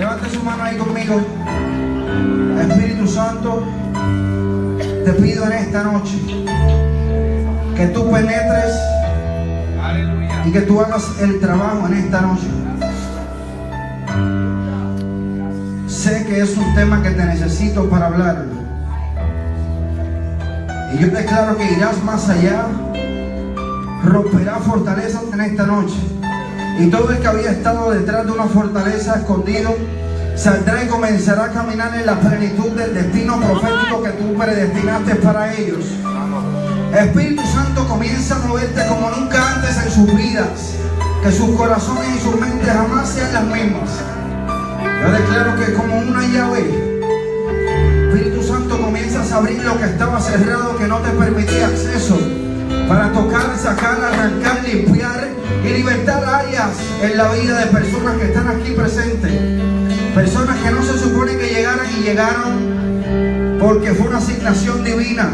Levante su mano ahí conmigo. Espíritu Santo, te pido en esta noche que tú penetres y que tú hagas el trabajo en esta noche. Sé que es un tema que te necesito para hablar. Y yo declaro que irás más allá, romperá fortalezas en esta noche. Y todo el que había estado detrás de una fortaleza escondido, saldrá y comenzará a caminar en la plenitud del destino profético que tú predestinaste para ellos. Espíritu Santo comienza a moverte como nunca antes en sus vidas. Que sus corazones y sus mentes jamás sean las mismas. Yo declaro que como una llave, Espíritu Santo comienzas a abrir lo que estaba cerrado, que no te permitía acceso, para tocar, sacar, arrancar, limpiar y libertar áreas en la vida de personas que están aquí presentes. Personas que no se supone que llegaran y llegaron porque fue una asignación divina.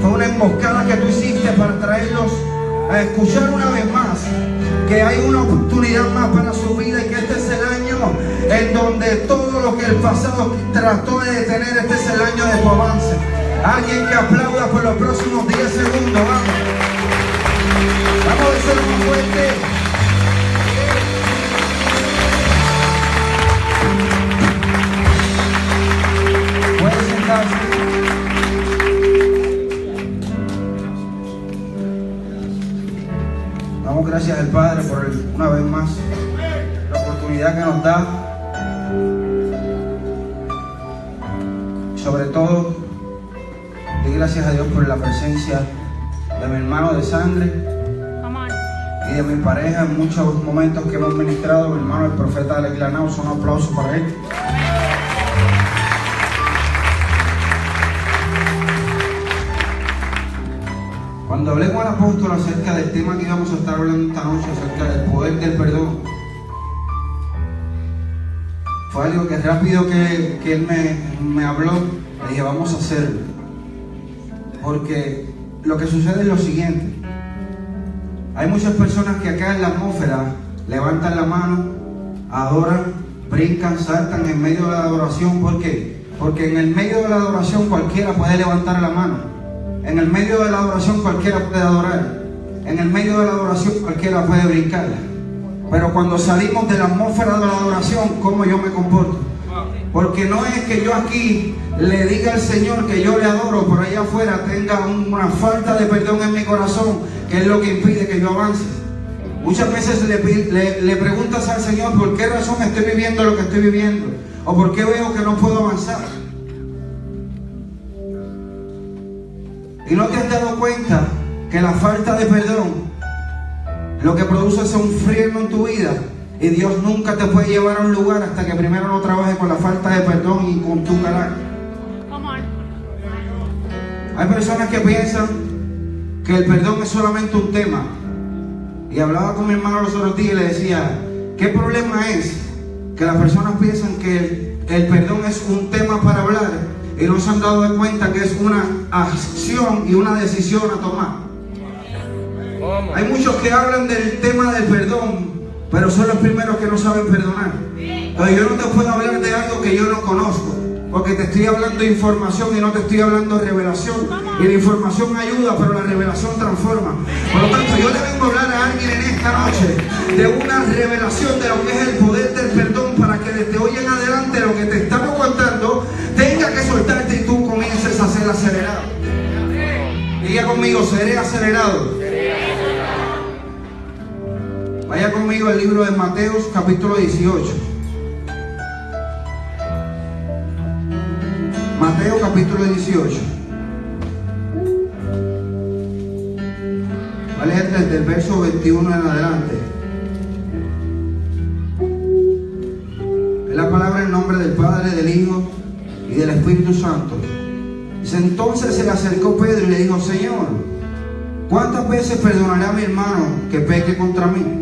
Fue una emboscada que tú hiciste para traerlos a escuchar una vez más que hay una oportunidad más para su vida y que este es el año en donde todo lo que el pasado trató de detener, este es el año de tu avance. Alguien que aplauda por los próximos 10 segundos, vamos. Vamos a ser más fuerte. Puede sentarse. Damos gracias al Padre por una vez más la oportunidad que nos da. Gracias a Dios por la presencia de mi hermano de sangre y de mi pareja en muchos momentos que hemos ministrado. Mi hermano, el profeta Alex Lanaus, un aplauso para él. Cuando hablé con el apóstol acerca del tema que íbamos a estar hablando esta noche, acerca del poder del perdón, fue algo que rápido que, que él me, me habló, le dije, vamos a hacerlo. Porque lo que sucede es lo siguiente. Hay muchas personas que acá en la atmósfera levantan la mano, adoran, brincan, saltan en medio de la adoración. ¿Por qué? Porque en el medio de la adoración cualquiera puede levantar la mano. En el medio de la adoración cualquiera puede adorar. En el medio de la adoración cualquiera puede brincar. Pero cuando salimos de la atmósfera de la adoración, ¿cómo yo me comporto? Porque no es que yo aquí le diga al Señor que yo le adoro, por allá afuera tenga una falta de perdón en mi corazón, que es lo que impide que yo avance. Muchas veces le, preguntas al Señor por qué razón estoy viviendo lo que estoy viviendo, o por qué veo que no puedo avanzar. Y no te has dado cuenta que la falta de perdón lo que produce es un freno en tu vida. Y Dios nunca te puede llevar a un lugar hasta que primero no trabaje con la falta de perdón y con tu carácter. Hay personas que piensan que el perdón es solamente un tema. Y hablaba con mi hermano los otros días y le decía, ¿qué problema es que las personas piensan que el, el perdón es un tema para hablar y no se han dado de cuenta que es una acción y una decisión a tomar? Hay muchos que hablan del tema del perdón, pero son los primeros que no saben perdonar. Yo no te puedo hablar de algo que yo no conozco, porque te estoy hablando de información y no te estoy hablando de revelación. Y la información ayuda, pero la revelación transforma. Por lo tanto, yo le vengo a hablar a alguien en esta noche de una revelación de lo que es el poder del perdón para que desde hoy en adelante lo que te estaba aguantando tenga que soltarte y tú comiences a ser acelerado. Diga conmigo, seré acelerado. Vaya conmigo al libro de Mateos capítulo 18. Mateo capítulo 18. Va a leer desde el verso 21 en adelante. Es la palabra en nombre del Padre, del Hijo y del Espíritu Santo. Dice, entonces se le acercó Pedro y le dijo, Señor, ¿cuántas veces perdonaré a mi hermano que peque contra mí?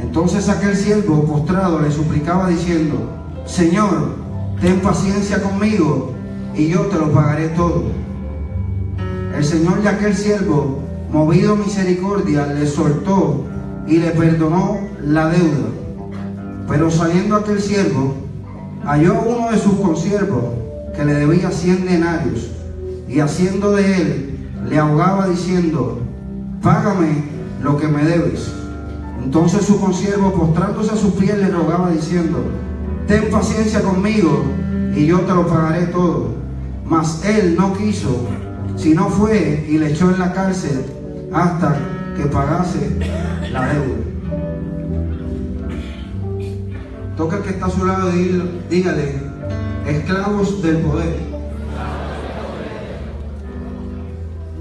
Entonces aquel siervo postrado le suplicaba diciendo, Señor, ten paciencia conmigo y yo te lo pagaré todo. El Señor de aquel siervo, movido misericordia, le soltó y le perdonó la deuda. Pero saliendo aquel siervo, halló uno de sus consiervos que le debía cien denarios y haciendo de él, le ahogaba diciendo, págame lo que me debes. Entonces su consiervo, postrándose a sus pies, le rogaba diciendo, ten paciencia conmigo y yo te lo pagaré todo. Mas él no quiso, sino fue y le echó en la cárcel hasta que pagase la deuda. Toca el que está a su lado y dígale, esclavos del poder.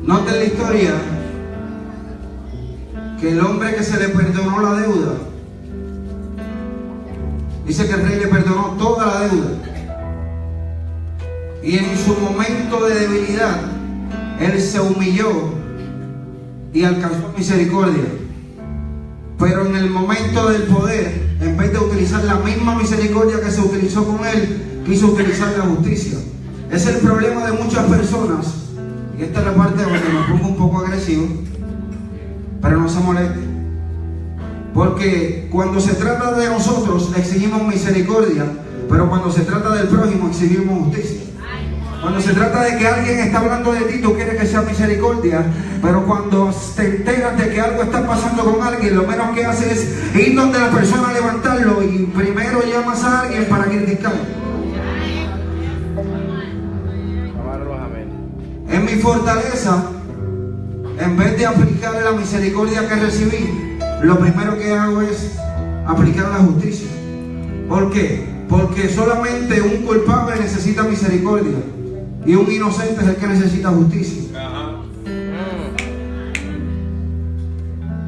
Noten la historia que el hombre que se le perdonó la deuda, dice que el rey le perdonó toda la deuda. Y en su momento de debilidad, él se humilló y alcanzó misericordia. Pero en el momento del poder, en vez de utilizar la misma misericordia que se utilizó con él, quiso utilizar la justicia. Es el problema de muchas personas. Y esta es la parte donde me pongo un poco agresivo pero no se moleste. Porque cuando se trata de nosotros exigimos misericordia, pero cuando se trata del prójimo exigimos justicia. Cuando se trata de que alguien está hablando de ti, tú quieres que sea misericordia, pero cuando te enteras de que algo está pasando con alguien, lo menos que haces es ir donde la persona a levantarlo y primero llamas a alguien para criticarlo. En mi fortaleza en vez de aplicar la misericordia que recibí, lo primero que hago es aplicar la justicia. ¿Por qué? Porque solamente un culpable necesita misericordia y un inocente es el que necesita justicia.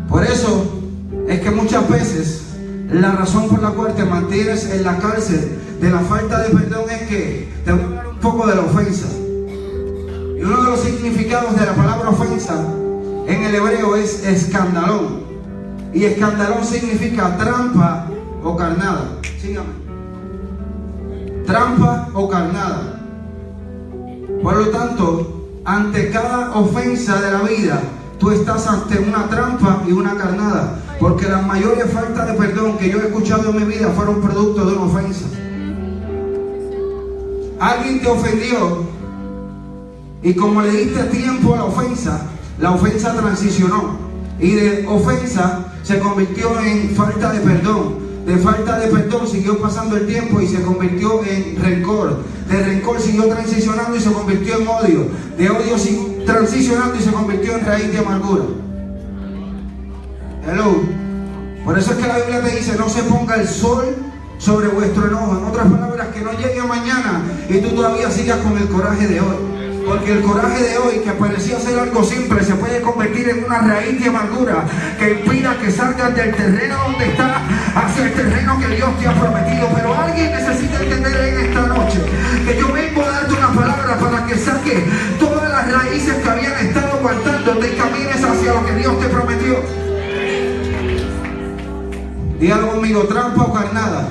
Por eso es que muchas veces la razón por la cual te mantienes en la cárcel de la falta de perdón es que te un poco de la ofensa. Y uno de los significados de la palabra ofensa en el hebreo es escandalón. Y escandalón significa trampa o carnada. Sígame. Trampa o carnada. Por lo tanto, ante cada ofensa de la vida, tú estás ante una trampa y una carnada. Porque las mayores faltas de perdón que yo he escuchado en mi vida fueron producto de una ofensa. Alguien te ofendió y como le diste tiempo a la ofensa, la ofensa transicionó y de ofensa se convirtió en falta de perdón. De falta de perdón siguió pasando el tiempo y se convirtió en rencor. De rencor siguió transicionando y se convirtió en odio. De odio siguió transicionando y se convirtió en raíz de amargura. Hello. Por eso es que la Biblia te dice, no se ponga el sol sobre vuestro enojo. En otras palabras, que no llegue mañana y tú todavía sigas con el coraje de hoy. Porque el coraje de hoy, que parecía ser algo simple, se puede convertir en una raíz de amargura que impida que salgas del terreno donde está hacia el terreno que Dios te ha prometido. Pero alguien necesita entender en esta noche que yo vengo a darte una palabra para que saque todas las raíces que habían estado aguantando y camines hacia lo que Dios te prometió. Dígalo conmigo, trampa o carnada.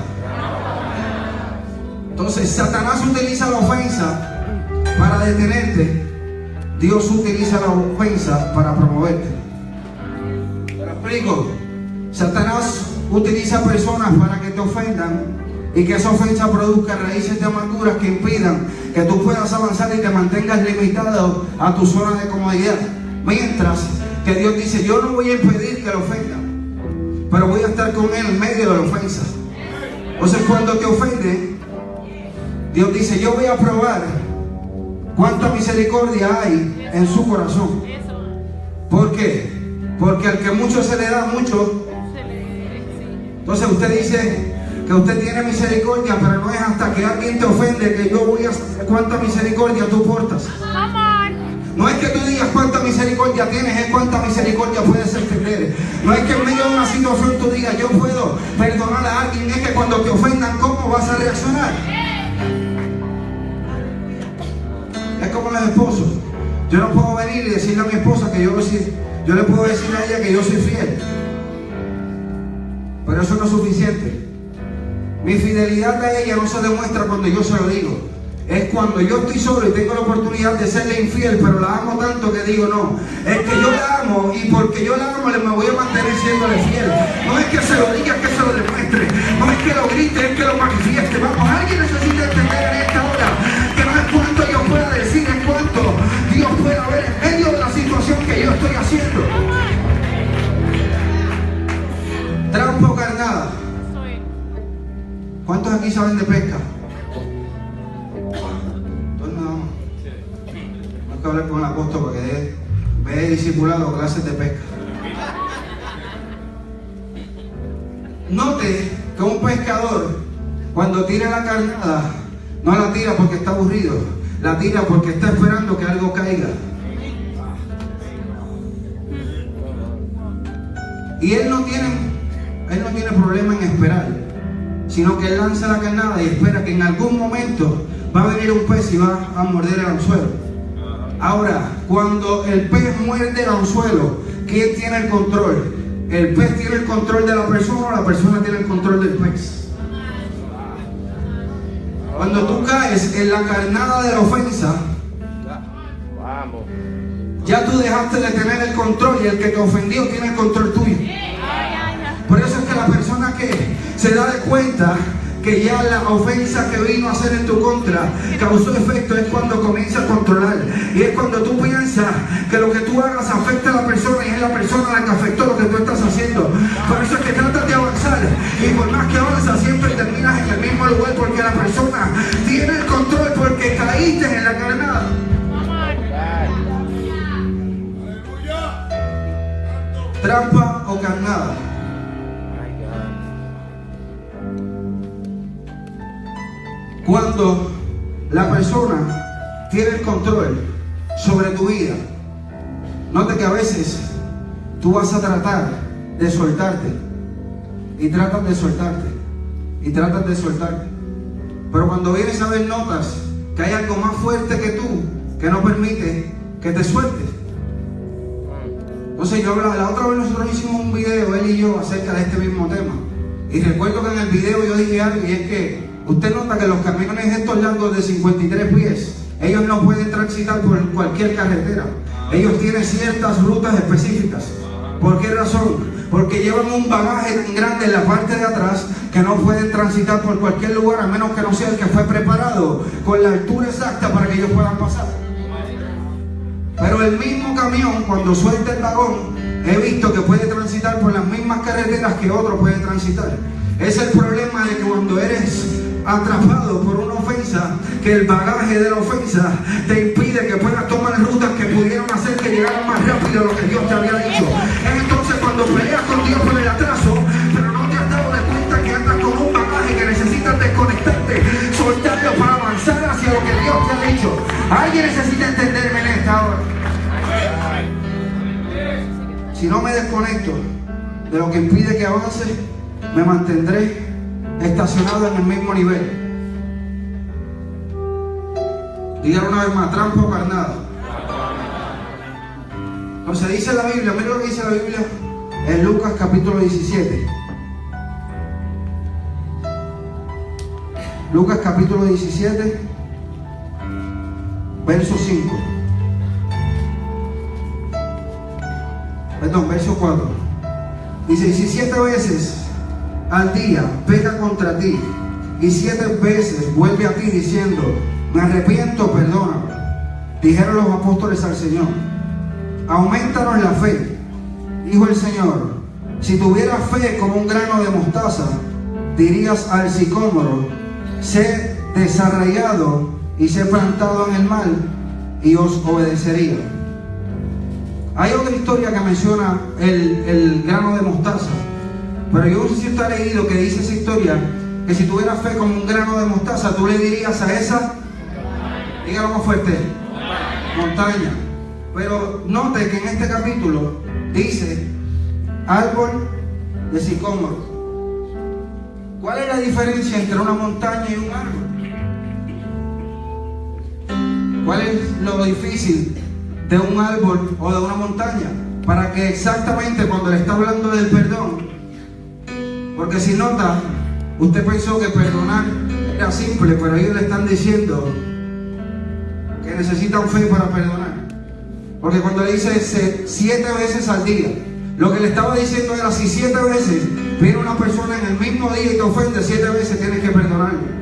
Entonces, Satanás utiliza la ofensa para detenerte, Dios utiliza la ofensa para promoverte. ¿Me lo explico? Satanás utiliza personas para que te ofendan y que esa ofensa produzca raíces de amargura que impidan que tú puedas avanzar y te mantengas limitado a tu zona de comodidad. Mientras que Dios dice, yo no voy a impedir que lo ofendan, pero voy a estar con él en medio de la ofensa. Entonces cuando te ofende, Dios dice, yo voy a probar ¿Cuánta misericordia hay en su corazón? ¿Por qué? Porque al que mucho se le da, mucho. Entonces usted dice que usted tiene misericordia, pero no es hasta que alguien te ofende que yo voy a cuánta misericordia tú portas. No es que tú digas cuánta misericordia tienes, es cuánta misericordia puedes extender. No es que en medio de una situación tú digas yo puedo perdonar a alguien, es que cuando te ofendan, ¿cómo vas a reaccionar? Como los esposos. Yo no puedo venir y decirle a mi esposa que yo, yo le puedo decir a ella que yo soy fiel. Pero eso no es suficiente. Mi fidelidad a ella no se demuestra cuando yo se lo digo. Es cuando yo estoy solo y tengo la oportunidad de serle infiel, pero la amo tanto que digo no. Es que yo la amo y porque yo la amo me voy a mantener siéndole fiel. No es que se lo diga, es que se lo demuestre. No es que lo grite, es que lo manifieste. Vamos, alguien necesita entender Dios pueda ver en medio de la situación que yo estoy haciendo. Trampa o carnada. ¿Cuántos aquí saben de pesca? que hablar con el apóstol para que ve discipulado clases de pesca. Note que un pescador, cuando tira la carnada, no la tira porque está aburrido, la tira porque está esperando que algo caiga. Y él no tiene, él no tiene problema en esperar, sino que él lanza la carnada y espera que en algún momento va a venir un pez y va a morder el anzuelo. Ahora, cuando el pez muerde el anzuelo, ¿quién tiene el control? ¿El pez tiene el control de la persona o la persona tiene el control del pez? Cuando tú caes en la carnada de la ofensa, ya tú dejaste de tener el control y el que te ofendió tiene el control tuyo. Por eso es que la persona que se da de cuenta que ya la ofensa que vino a hacer en tu contra causó efecto es cuando comienza a controlar. Y es cuando tú piensas que lo que tú hagas afecta a la persona y es la persona la que afectó lo que tú estás haciendo. Por eso es que tratas de avanzar y por más que avanzas siempre terminas en el mismo lugar porque la persona tiene el control porque caíste en la carnada. Trampa o carnada. Cuando la persona tiene el control sobre tu vida, note que a veces tú vas a tratar de soltarte y tratas de soltarte y tratas de soltarte. Pero cuando vienes a ver notas que hay algo más fuerte que tú que no permite que te sueltes. Entonces yo la, la otra vez nosotros hicimos un video, él y yo, acerca de este mismo tema. Y recuerdo que en el video yo dije algo y es que Usted nota que los camiones estos largos de 53 pies, ellos no pueden transitar por cualquier carretera. Ellos tienen ciertas rutas específicas. ¿Por qué razón? Porque llevan un bagaje tan grande en la parte de atrás que no pueden transitar por cualquier lugar a menos que no sea el que fue preparado con la altura exacta para que ellos puedan pasar. Pero el mismo camión, cuando suelta el vagón, he visto que puede transitar por las mismas carreteras que otro puede transitar. Es el problema de que cuando eres atrapado por una ofensa, que el bagaje de la ofensa te impide que puedas tomar rutas que pudieron hacer que llegaran más rápido a lo que Dios te había dicho. Entonces cuando peleas con Dios por el atraso, pero no te has dado de cuenta que andas con un bagaje que necesitas desconectarte, soltarlo para avanzar hacia lo que Dios te ha dicho. Alguien necesita entenderme en esta hora. Si no me desconecto de lo que impide que avance, me mantendré estacionado en el mismo nivel. Dígalo una vez más, trampa o carnada. Entonces dice la Biblia, mira lo que dice la Biblia en Lucas capítulo 17. Lucas capítulo 17, verso 5. Perdón, verso 4. Dice, y si siete veces al día peca contra ti y siete veces vuelve a ti diciendo, me arrepiento, perdóname. Dijeron los apóstoles al Señor, aumentanos la fe. Dijo el Señor, si tuvieras fe como un grano de mostaza, dirías al sicómoro, sé desarraigado y sé plantado en el mal, y os obedecería. Hay otra historia que menciona el, el grano de mostaza. Pero yo no sé si usted ha leído que dice esa historia, que si tuvieras fe como un grano de mostaza, tú le dirías a esa, dígalo más fuerte, montaña, Pero note que en este capítulo dice árbol de sicómoro. ¿Cuál es la diferencia entre una montaña y un árbol? ¿Cuál es lo difícil de un árbol o de una montaña? Para que exactamente cuando le está hablando del perdón, porque si nota, usted pensó que perdonar era simple, pero ellos le están diciendo que necesitan fe para perdonar. Porque cuando le dice siete veces al día, lo que le estaba diciendo era si siete veces viene una persona en el mismo día y te ofende, siete veces tienes que perdonarle.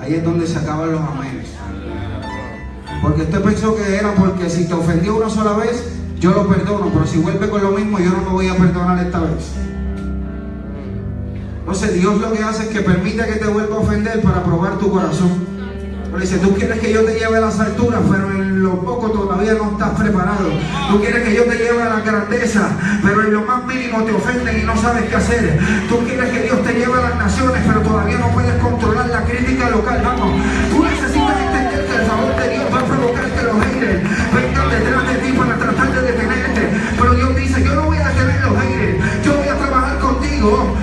Ahí es donde se acaban los amenes. Porque usted pensó que era porque si te ofendió una sola vez, yo lo perdono, pero si vuelve con lo mismo, yo no me voy a perdonar esta vez. Entonces Dios lo que hace es que permite que te vuelva a ofender para probar tu corazón. Pero dice, tú quieres que yo te lleve a las alturas, pero en lo poco todavía no estás preparado. Tú quieres que yo te lleve a la grandeza, pero en lo más mínimo te ofenden y no sabes qué hacer. Tú quieres que Dios te lleve a las naciones, pero todavía no puedes controlar la crítica local. Vamos, tú necesitas entender que el favor de Dios va a provocar que los haters vengan detrás de ti para de detenerte. Pero Dios dice, yo no voy a detener los haters, yo voy a trabajar contigo.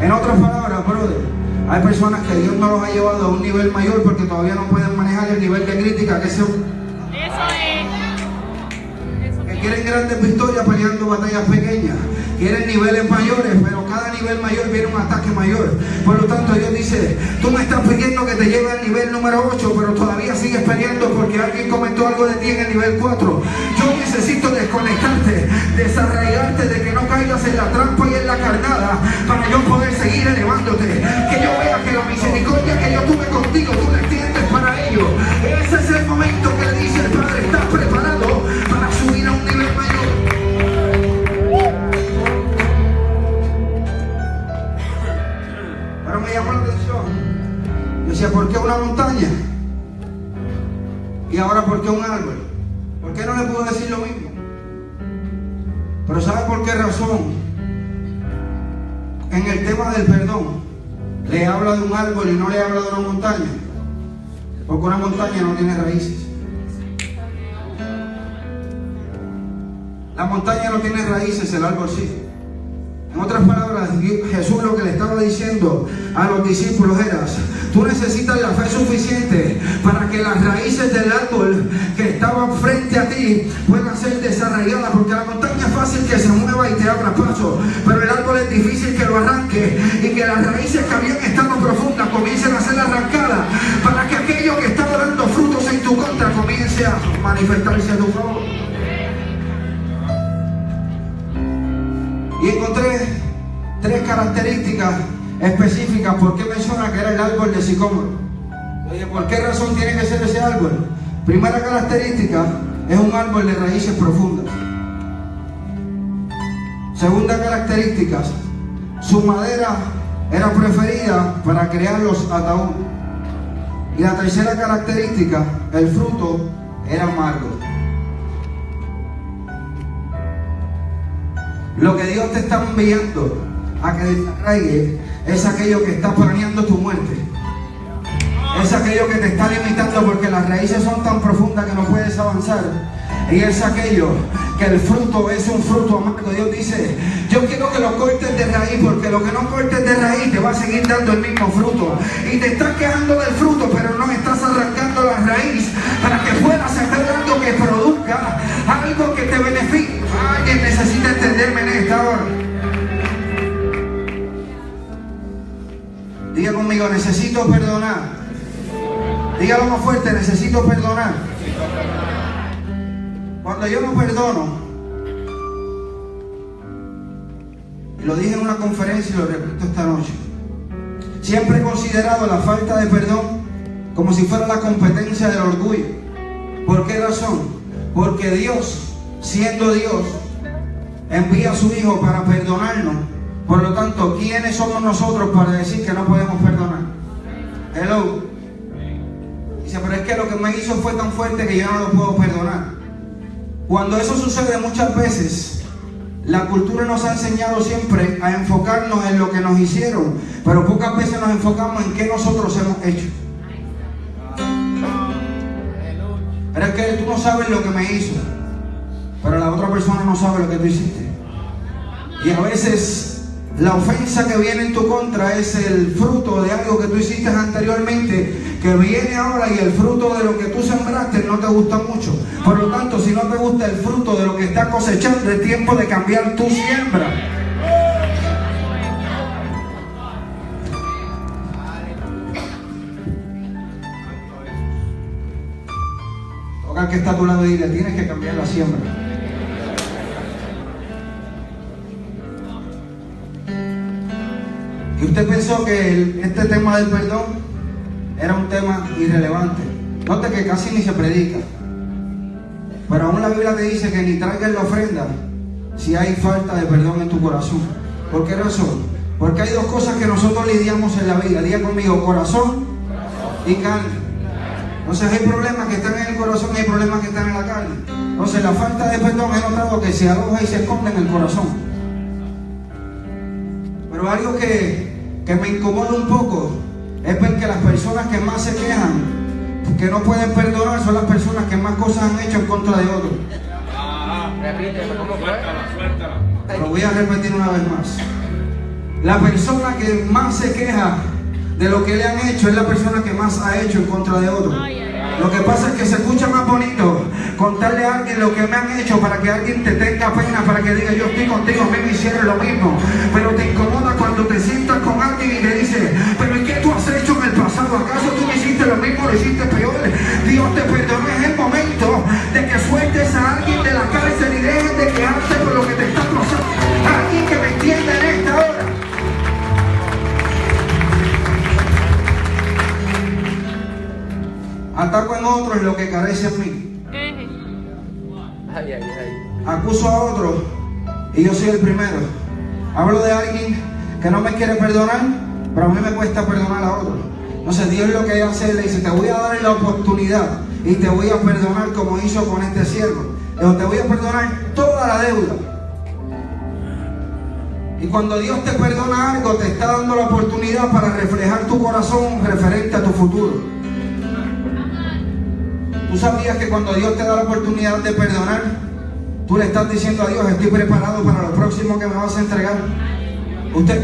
En otras palabras, brother. Hay personas que Dios no los ha llevado a un nivel mayor porque todavía no pueden manejar el nivel de crítica que se... Eso es. Que quieren grandes victorias peleando batallas pequeñas. Quieren niveles mayores, pero cada nivel mayor viene un ataque mayor. Por lo tanto, Dios dice, tú me estás pidiendo que te lleve al nivel número 8, pero todavía sigues peleando porque alguien comentó algo de ti en el nivel 4. Yo necesito desconectarte, desarraigarte de que no caigas en la trampa y en la carnada para yo poder seguir elevándote. Que yo vea que la misericordia que yo tuve contigo, tú la extiendes para ello. Ese es el momento que le dice el Padre, estás preparado ¿por qué una montaña? Y ahora, ¿por qué un árbol? ¿Por qué no le puedo decir lo mismo? Pero ¿sabe por qué razón? En el tema del perdón, le habla de un árbol y no le habla de una montaña. Porque una montaña no tiene raíces. La montaña no tiene raíces, el árbol sí. En otras palabras, Jesús lo que le estaba diciendo a los discípulos era, tú necesitas la fe suficiente para que las raíces del árbol que estaban frente a ti puedan ser desarraigadas, porque la montaña es fácil que se mueva y te abra paso, pero el árbol es difícil que lo arranque y que las raíces que habían estado profundas comiencen a ser arrancadas para que aquello que estaba dando frutos en tu contra comience a manifestarse a tu favor. Y encontré tres características específicas por qué menciona que era el árbol de sicómoro. Oye, ¿por qué razón tiene que ser ese árbol? Primera característica, es un árbol de raíces profundas. Segunda característica, su madera era preferida para crear los ataúdes. Y la tercera característica, el fruto era amargo. Lo que Dios te está enviando a que es aquello que está planeando tu muerte. Es aquello que te está limitando porque las raíces son tan profundas que no puedes avanzar. Y es aquello que el fruto es un fruto amargo. Dios dice, yo quiero que lo cortes de raíz, porque lo que no cortes de raíz te va a seguir dando el mismo fruto. Y te estás quejando del fruto, pero no estás arrancando la raíz para que puedas hacer algo que produzca algo que te beneficie. Alguien necesita entenderme en esta hora. Diga conmigo, necesito perdonar. Dígalo más fuerte, necesito perdonar. Cuando yo no perdono, lo dije en una conferencia y lo repito esta noche, siempre he considerado la falta de perdón como si fuera la competencia del orgullo. ¿Por qué razón? Porque Dios, siendo Dios, envía a su Hijo para perdonarnos. Por lo tanto, ¿quiénes somos nosotros para decir que no podemos perdonar? Hello. Dice, pero es que lo que me hizo fue tan fuerte que yo no lo puedo perdonar. Cuando eso sucede muchas veces, la cultura nos ha enseñado siempre a enfocarnos en lo que nos hicieron, pero pocas veces nos enfocamos en qué nosotros hemos hecho. que tú no sabes lo que me hizo, pero la otra persona no sabe lo que tú hiciste. Y a veces la ofensa que viene en tu contra es el fruto de algo que tú hiciste anteriormente, que viene ahora y el fruto de lo que tú sembraste no te gusta mucho. Por lo tanto, si no te gusta el fruto de lo que estás cosechando, es tiempo de cambiar tu siembra. que está a tu lado y dile, tienes que cambiar la siembra. Y usted pensó que este tema del perdón era un tema irrelevante. Note que casi ni se predica. Pero aún la Biblia te dice que ni traigas la ofrenda si hay falta de perdón en tu corazón. ¿Por qué razón? Porque hay dos cosas que nosotros lidiamos en la vida. Día conmigo, corazón y carne. Entonces hay problemas que están en el corazón y hay problemas que están en la carne. Entonces la falta de perdón es notado que se aloja y se esconde en el corazón. Pero algo que, que me incomoda un poco es ver que las personas que más se quejan, que no pueden perdonar, son las personas que más cosas han hecho en contra de otros. Lo voy a repetir una vez más. La persona que más se queja de lo que le han hecho es la persona que más ha hecho en contra de otros. Lo que pasa es que se escucha más bonito contarle a alguien lo que me han hecho para que alguien te tenga pena, para que diga yo estoy contigo, a mí me hicieron lo mismo. Pero te incomoda cuando te sientas con alguien y te dice, pero ¿y qué tú has hecho en el pasado? ¿Acaso tú me hiciste lo mismo, lo hiciste peor? Dios te perdonó, es el momento de que sueltes a alguien de la cárcel y dejes de quejarse por lo que te está pasando. Alguien que me entienda en esta hora. Ataco en otro en lo que carece en mí. Acuso a otro y yo soy el primero. Hablo de alguien que no me quiere perdonar, pero a mí me cuesta perdonar a otro. Entonces Dios lo que hace, le dice, te voy a dar la oportunidad y te voy a perdonar como hizo con este siervo. te voy a perdonar toda la deuda. Y cuando Dios te perdona algo, te está dando la oportunidad para reflejar tu corazón referente a tu futuro. ¿Tú sabías que cuando Dios te da la oportunidad de perdonar, tú le estás diciendo a Dios, estoy preparado para lo próximo que me vas a entregar? Usted,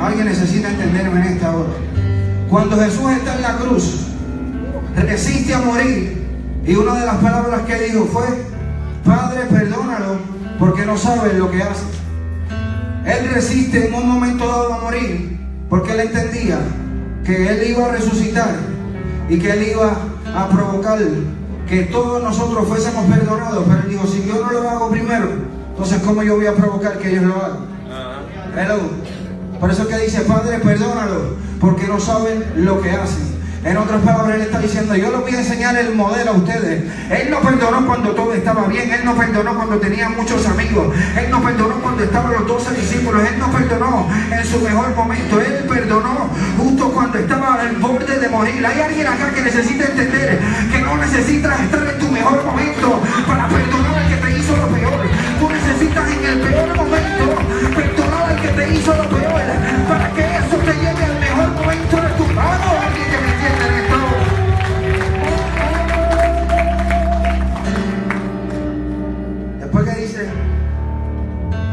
alguien necesita entenderme en esta hora. Cuando Jesús está en la cruz, resiste a morir. Y una de las palabras que dijo fue, Padre, perdónalo, porque no sabe lo que hace. Él resiste en un momento dado a morir, porque él entendía que él iba a resucitar y que él iba a provocar que todos nosotros fuésemos perdonados. Pero él dijo, si yo no lo hago primero, entonces ¿cómo yo voy a provocar que ellos lo hagan? Hello. Por eso que dice, Padre, perdónalo, porque no saben lo que hacen. En otras palabras, Él está diciendo, yo les voy a enseñar el modelo a ustedes. Él no perdonó cuando todo estaba bien, Él no perdonó cuando tenía muchos amigos, Él no perdonó cuando estaban los doce discípulos, Él no perdonó en su mejor momento, Él perdonó justo cuando estaba al borde de morir. Hay alguien acá que necesita entender que no necesitas estar en tu mejor momento para perdonar al que te hizo lo peor. Tú necesitas en el peor momento perdonar al que te hizo lo peor para que eso te lleve al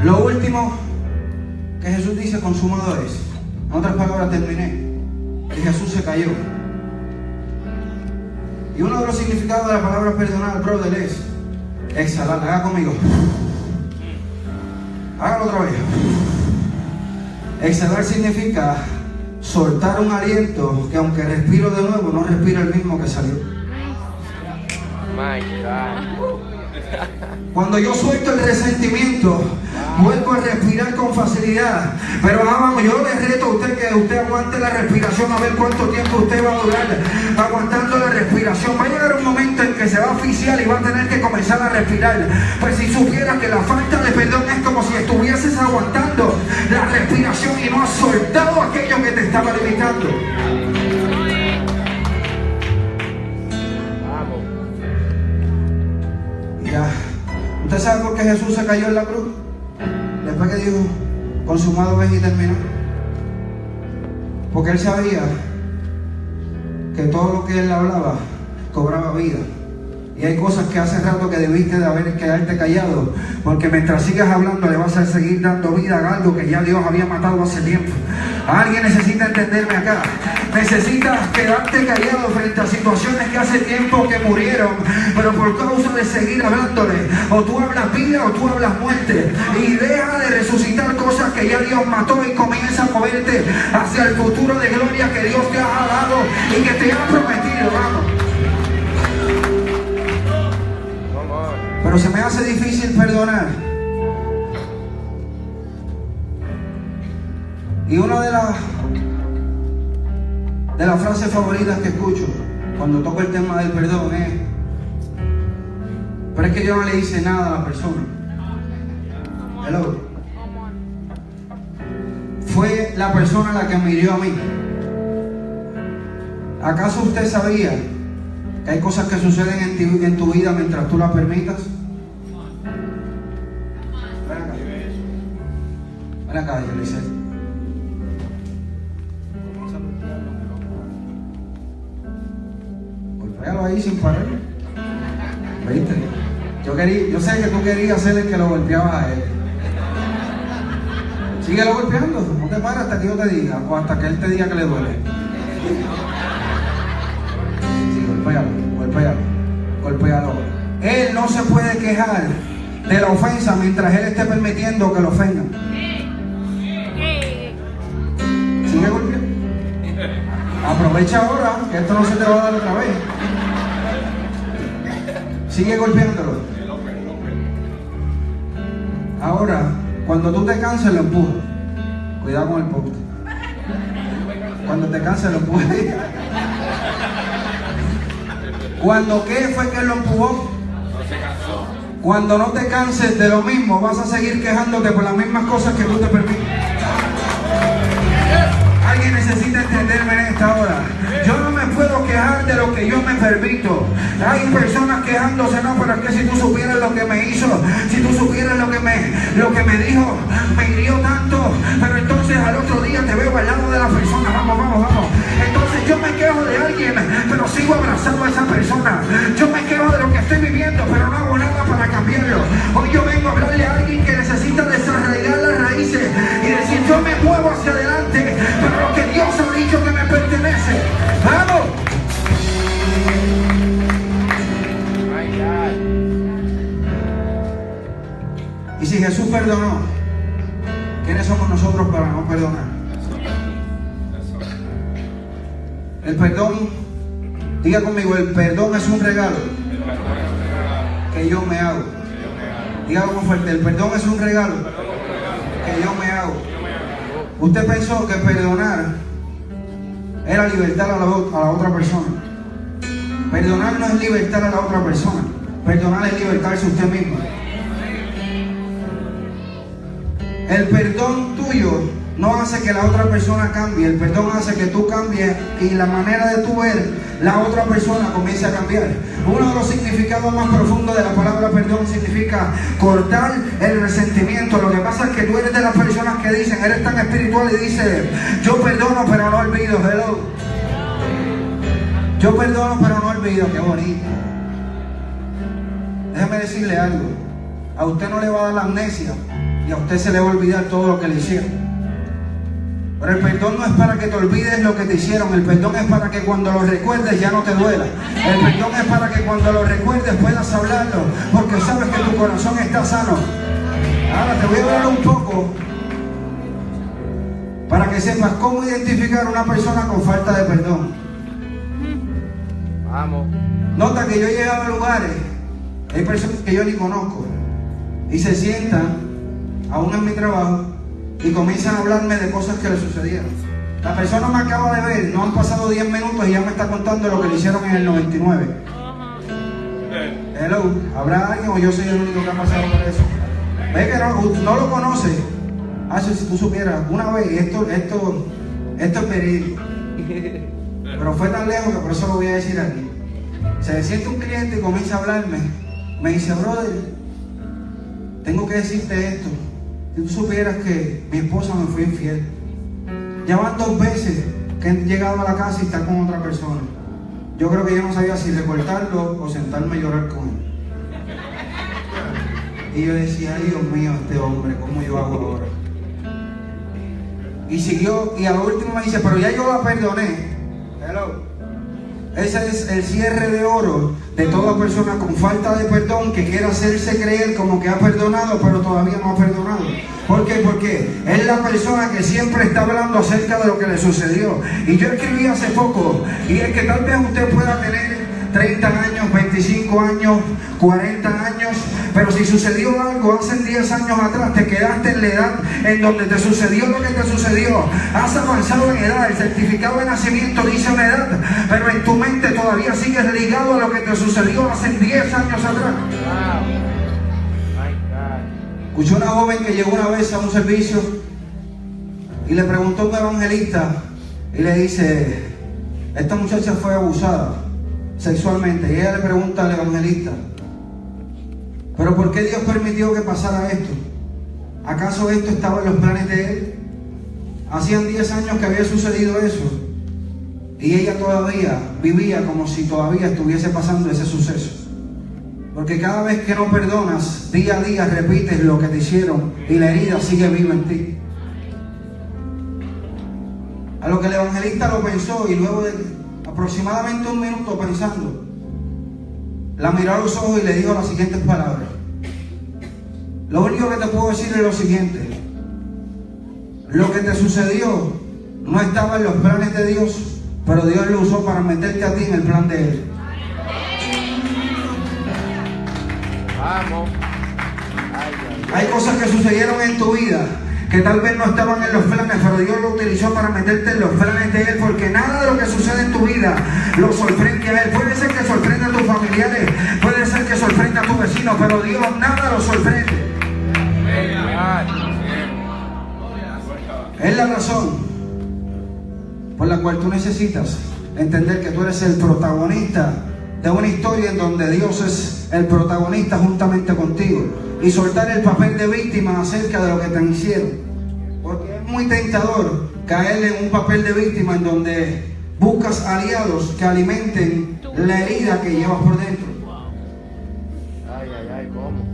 Lo último que Jesús dice, consumado es. En otras palabras, terminé. Y Jesús se cayó. Y uno de los significados de la palabra perdonar, brother, es exhalar. Haga conmigo. Hágalo otra vez. Exhalar significa soltar un aliento que aunque respiro de nuevo, no respiro el mismo que salió. My God. Cuando yo suelto el resentimiento, vuelvo a respirar con facilidad. Pero vamos, yo le reto a usted que usted aguante la respiración a ver cuánto tiempo usted va a durar aguantando la respiración. Va a llegar un momento en que se va a oficiar y va a tener que comenzar a respirar. Pues si supiera que la falta de perdón es como si estuvieses aguantando la respiración y no has soltado aquello que te estaba limitando. ¿Usted sabe por qué Jesús se cayó en la cruz? Después que dijo, consumado es y terminó. Porque él sabía que todo lo que él hablaba cobraba vida. Y hay cosas que hace rato que debiste de haber quedarte callado, porque mientras sigas hablando le vas a seguir dando vida a algo que ya Dios había matado hace tiempo. Alguien necesita entenderme acá. Necesitas quedarte callado frente a situaciones que hace tiempo que murieron, pero por causa de seguir hablándole, o tú hablas vida o tú hablas muerte, y deja de resucitar cosas que ya Dios mató y comienza a moverte hacia el futuro de gloria que Dios te ha dado y que te ha prometido. Vamos. Pero se me hace difícil perdonar. Y una de las de las frases favoritas que escucho cuando toco el tema del perdón es, pero es que yo no le hice nada a la persona. Hello. Fue la persona la que me hirió a mí. ¿Acaso usted sabía que hay cosas que suceden en, ti, en tu vida mientras tú las permitas? Ven acá. Ven acá, Eliseo. Ahí sin parar. Yo, quería, yo sé que tú querías ser el que lo golpeabas a él. Síguelo golpeando, no te pares hasta que yo te diga, o hasta que él te diga que le duele. Sí, golpéalo, golpéalo, golpéalo. Él no se puede quejar de la ofensa mientras él esté permitiendo que lo ofendan. Sigue golpeando. Aprovecha ahora, que esto no se te va a dar otra vez. Sigue golpeándolo. Ahora, cuando tú te canses, lo empujas. Cuidado con el poste. Cuando te canses, lo empujas. Cuando qué fue que lo empujó? Cuando no te canses de lo mismo, vas a seguir quejándote por las mismas cosas que tú te permites. Alguien necesita entenderme en esta hora. Yo puedo quejar de lo que yo me permito. Hay personas quejándose, no, pero es que si tú supieras lo que me hizo, si tú supieras lo que me, lo que me dijo, me hirió tanto, pero entonces al otro día te veo al lado de la persona, vamos, vamos, vamos. Entonces yo me quejo de alguien, pero sigo abrazando a esa persona. Yo me quejo de lo que estoy viviendo, pero no hago nada para cambiarlo. Hoy yo vengo a hablarle a alguien que necesita desarraigar las raíces y decir, yo me muevo hacia adelante, pero lo que Dios ha dicho que me pertenece. Si Jesús perdonó, ¿quiénes somos nosotros para no perdonar? El perdón, diga conmigo, el perdón es un regalo que yo me hago. Diga como fuerte, el perdón es un regalo que yo me hago. Usted pensó que perdonar era libertar a la, a la otra persona. Perdonar no es libertar a la otra persona. Perdonar es libertarse usted mismo. El perdón tuyo no hace que la otra persona cambie, el perdón hace que tú cambies y la manera de tú ver la otra persona comience a cambiar. Uno de los significados más profundos de la palabra perdón significa cortar el resentimiento. Lo que pasa es que tú eres de las personas que dicen, eres tan espiritual y dices, yo perdono pero no olvido, hello. Yo perdono pero no olvido, qué bonito. Déjeme decirle algo, a usted no le va a dar la amnesia y a usted se le va a olvidar todo lo que le hicieron. Pero el perdón no es para que te olvides lo que te hicieron, el perdón es para que cuando lo recuerdes ya no te duela. El perdón es para que cuando lo recuerdes puedas hablarlo, porque sabes que tu corazón está sano. Ahora te voy a hablar un poco para que sepas cómo identificar a una persona con falta de perdón. Vamos. Nota que yo he llegado a lugares, hay personas que yo ni conozco, y se sientan, aún en mi trabajo, y comienzan a hablarme de cosas que le sucedieron. La persona me acaba de ver, no han pasado 10 minutos y ya me está contando lo que le hicieron en el 99. Hello, ¿habrá alguien o yo soy el único que ha pasado por eso? Ve que no, no lo conoce. Ah, si tú supieras, una vez, esto, esto, esto es verídico. Pero fue tan lejos que por eso lo voy a decir aquí. Se siente un cliente y comienza a hablarme. Me dice, brother, tengo que decirte esto. Si tú supieras que mi esposa me fue infiel. Ya van dos veces que he llegado a la casa y está con otra persona. yo creo que yo no sabía si recortarlo o sentarme a llorar con él. Y yo decía, ay Dios mío, este hombre, ¿cómo yo hago ahora? Y siguió, y a lo último me dice, pero ya yo la perdoné. Hello. Ese es el cierre de oro de toda persona con falta de perdón que quiera hacerse creer como que ha perdonado, pero todavía no ha perdonado. ¿Por qué? Porque es la persona que siempre está hablando acerca de lo que le sucedió. Y yo escribí hace poco, y es que tal vez usted pueda tener 30 años, 25 años, 40 años, pero si sucedió algo hace 10 años atrás, te quedaste en la edad en donde te sucedió lo que te sucedió, has avanzado en edad, el certificado de nacimiento dice una edad, pero en tu mente todavía sigues ligado a lo que te sucedió hace 10 años atrás. Escuché una joven que llegó una vez a un servicio y le preguntó a un evangelista y le dice, esta muchacha fue abusada sexualmente. Y ella le pregunta al evangelista, ¿pero por qué Dios permitió que pasara esto? ¿Acaso esto estaba en los planes de Él? Hacían 10 años que había sucedido eso. Y ella todavía vivía como si todavía estuviese pasando ese suceso. Porque cada vez que no perdonas, día a día repites lo que te hicieron y la herida sigue viva en ti. A lo que el evangelista lo pensó y luego de aproximadamente un minuto pensando, la miró a los ojos y le dijo las siguientes palabras. Lo único que te puedo decir es lo siguiente. Lo que te sucedió no estaba en los planes de Dios, pero Dios lo usó para meterte a ti en el plan de Él. Vamos. Hay cosas que sucedieron en tu vida que tal vez no estaban en los planes, pero Dios lo utilizó para meterte en los planes de Él, porque nada de lo que sucede en tu vida lo sorprende a Él. Puede ser que sorprenda a tus familiares, puede ser que sorprenda a tu vecino, pero Dios nada lo sorprende. Es la razón por la cual tú necesitas entender que tú eres el protagonista de una historia en donde Dios es el protagonista juntamente contigo y soltar el papel de víctima acerca de lo que te hicieron. Porque es muy tentador caer en un papel de víctima en donde buscas aliados que alimenten la herida que llevas por dentro. Ay, ay, ay, ¿cómo?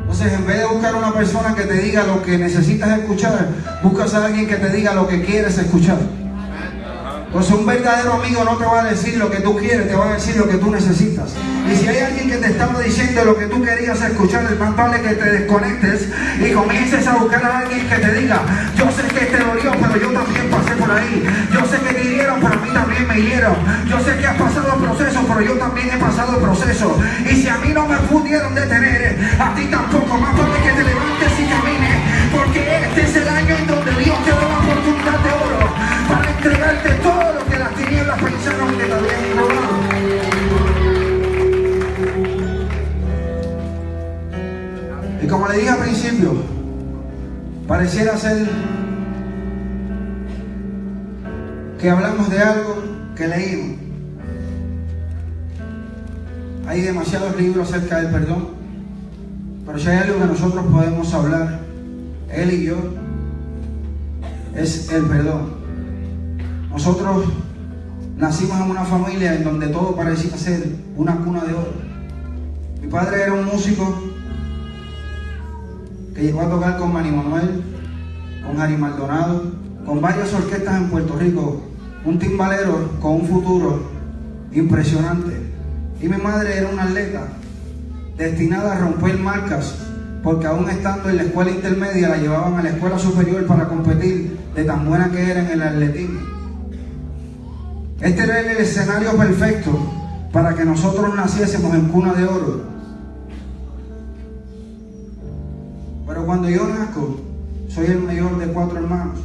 Entonces, en vez de buscar una persona que te diga lo que necesitas escuchar, buscas a alguien que te diga lo que quieres escuchar. Entonces un verdadero amigo no te va a decir lo que tú quieres, te va a decir lo que tú necesitas. Y si hay alguien que te estaba diciendo lo que tú querías escuchar, es más vale que te desconectes y comiences a buscar a alguien que te diga, yo sé que te dolió, pero yo también pasé por ahí. Yo sé que te hirieron, pero a mí también me hirieron. Yo sé que has pasado proceso, pero yo también he pasado proceso. Y si a mí no me pudieron detener, a ti tampoco. Más vale que te levantes y camines, porque este es el año en donde Dios te da la Y como le dije al principio, pareciera ser que hablamos de algo que leímos. Hay demasiados libros acerca del perdón, pero si hay algo que nosotros podemos hablar, él y yo, es el perdón. Nosotros nacimos en una familia en donde todo parecía ser una cuna de oro. Mi padre era un músico que llegó a tocar con Manny Manuel, con Harry Maldonado, con varias orquestas en Puerto Rico, un timbalero con un futuro impresionante. Y mi madre era una atleta destinada a romper marcas, porque aún estando en la escuela intermedia la llevaban a la escuela superior para competir de tan buena que era en el atletismo. Este era el escenario perfecto para que nosotros naciésemos en cuna de oro. Pero cuando yo nazco, soy el mayor de cuatro hermanos.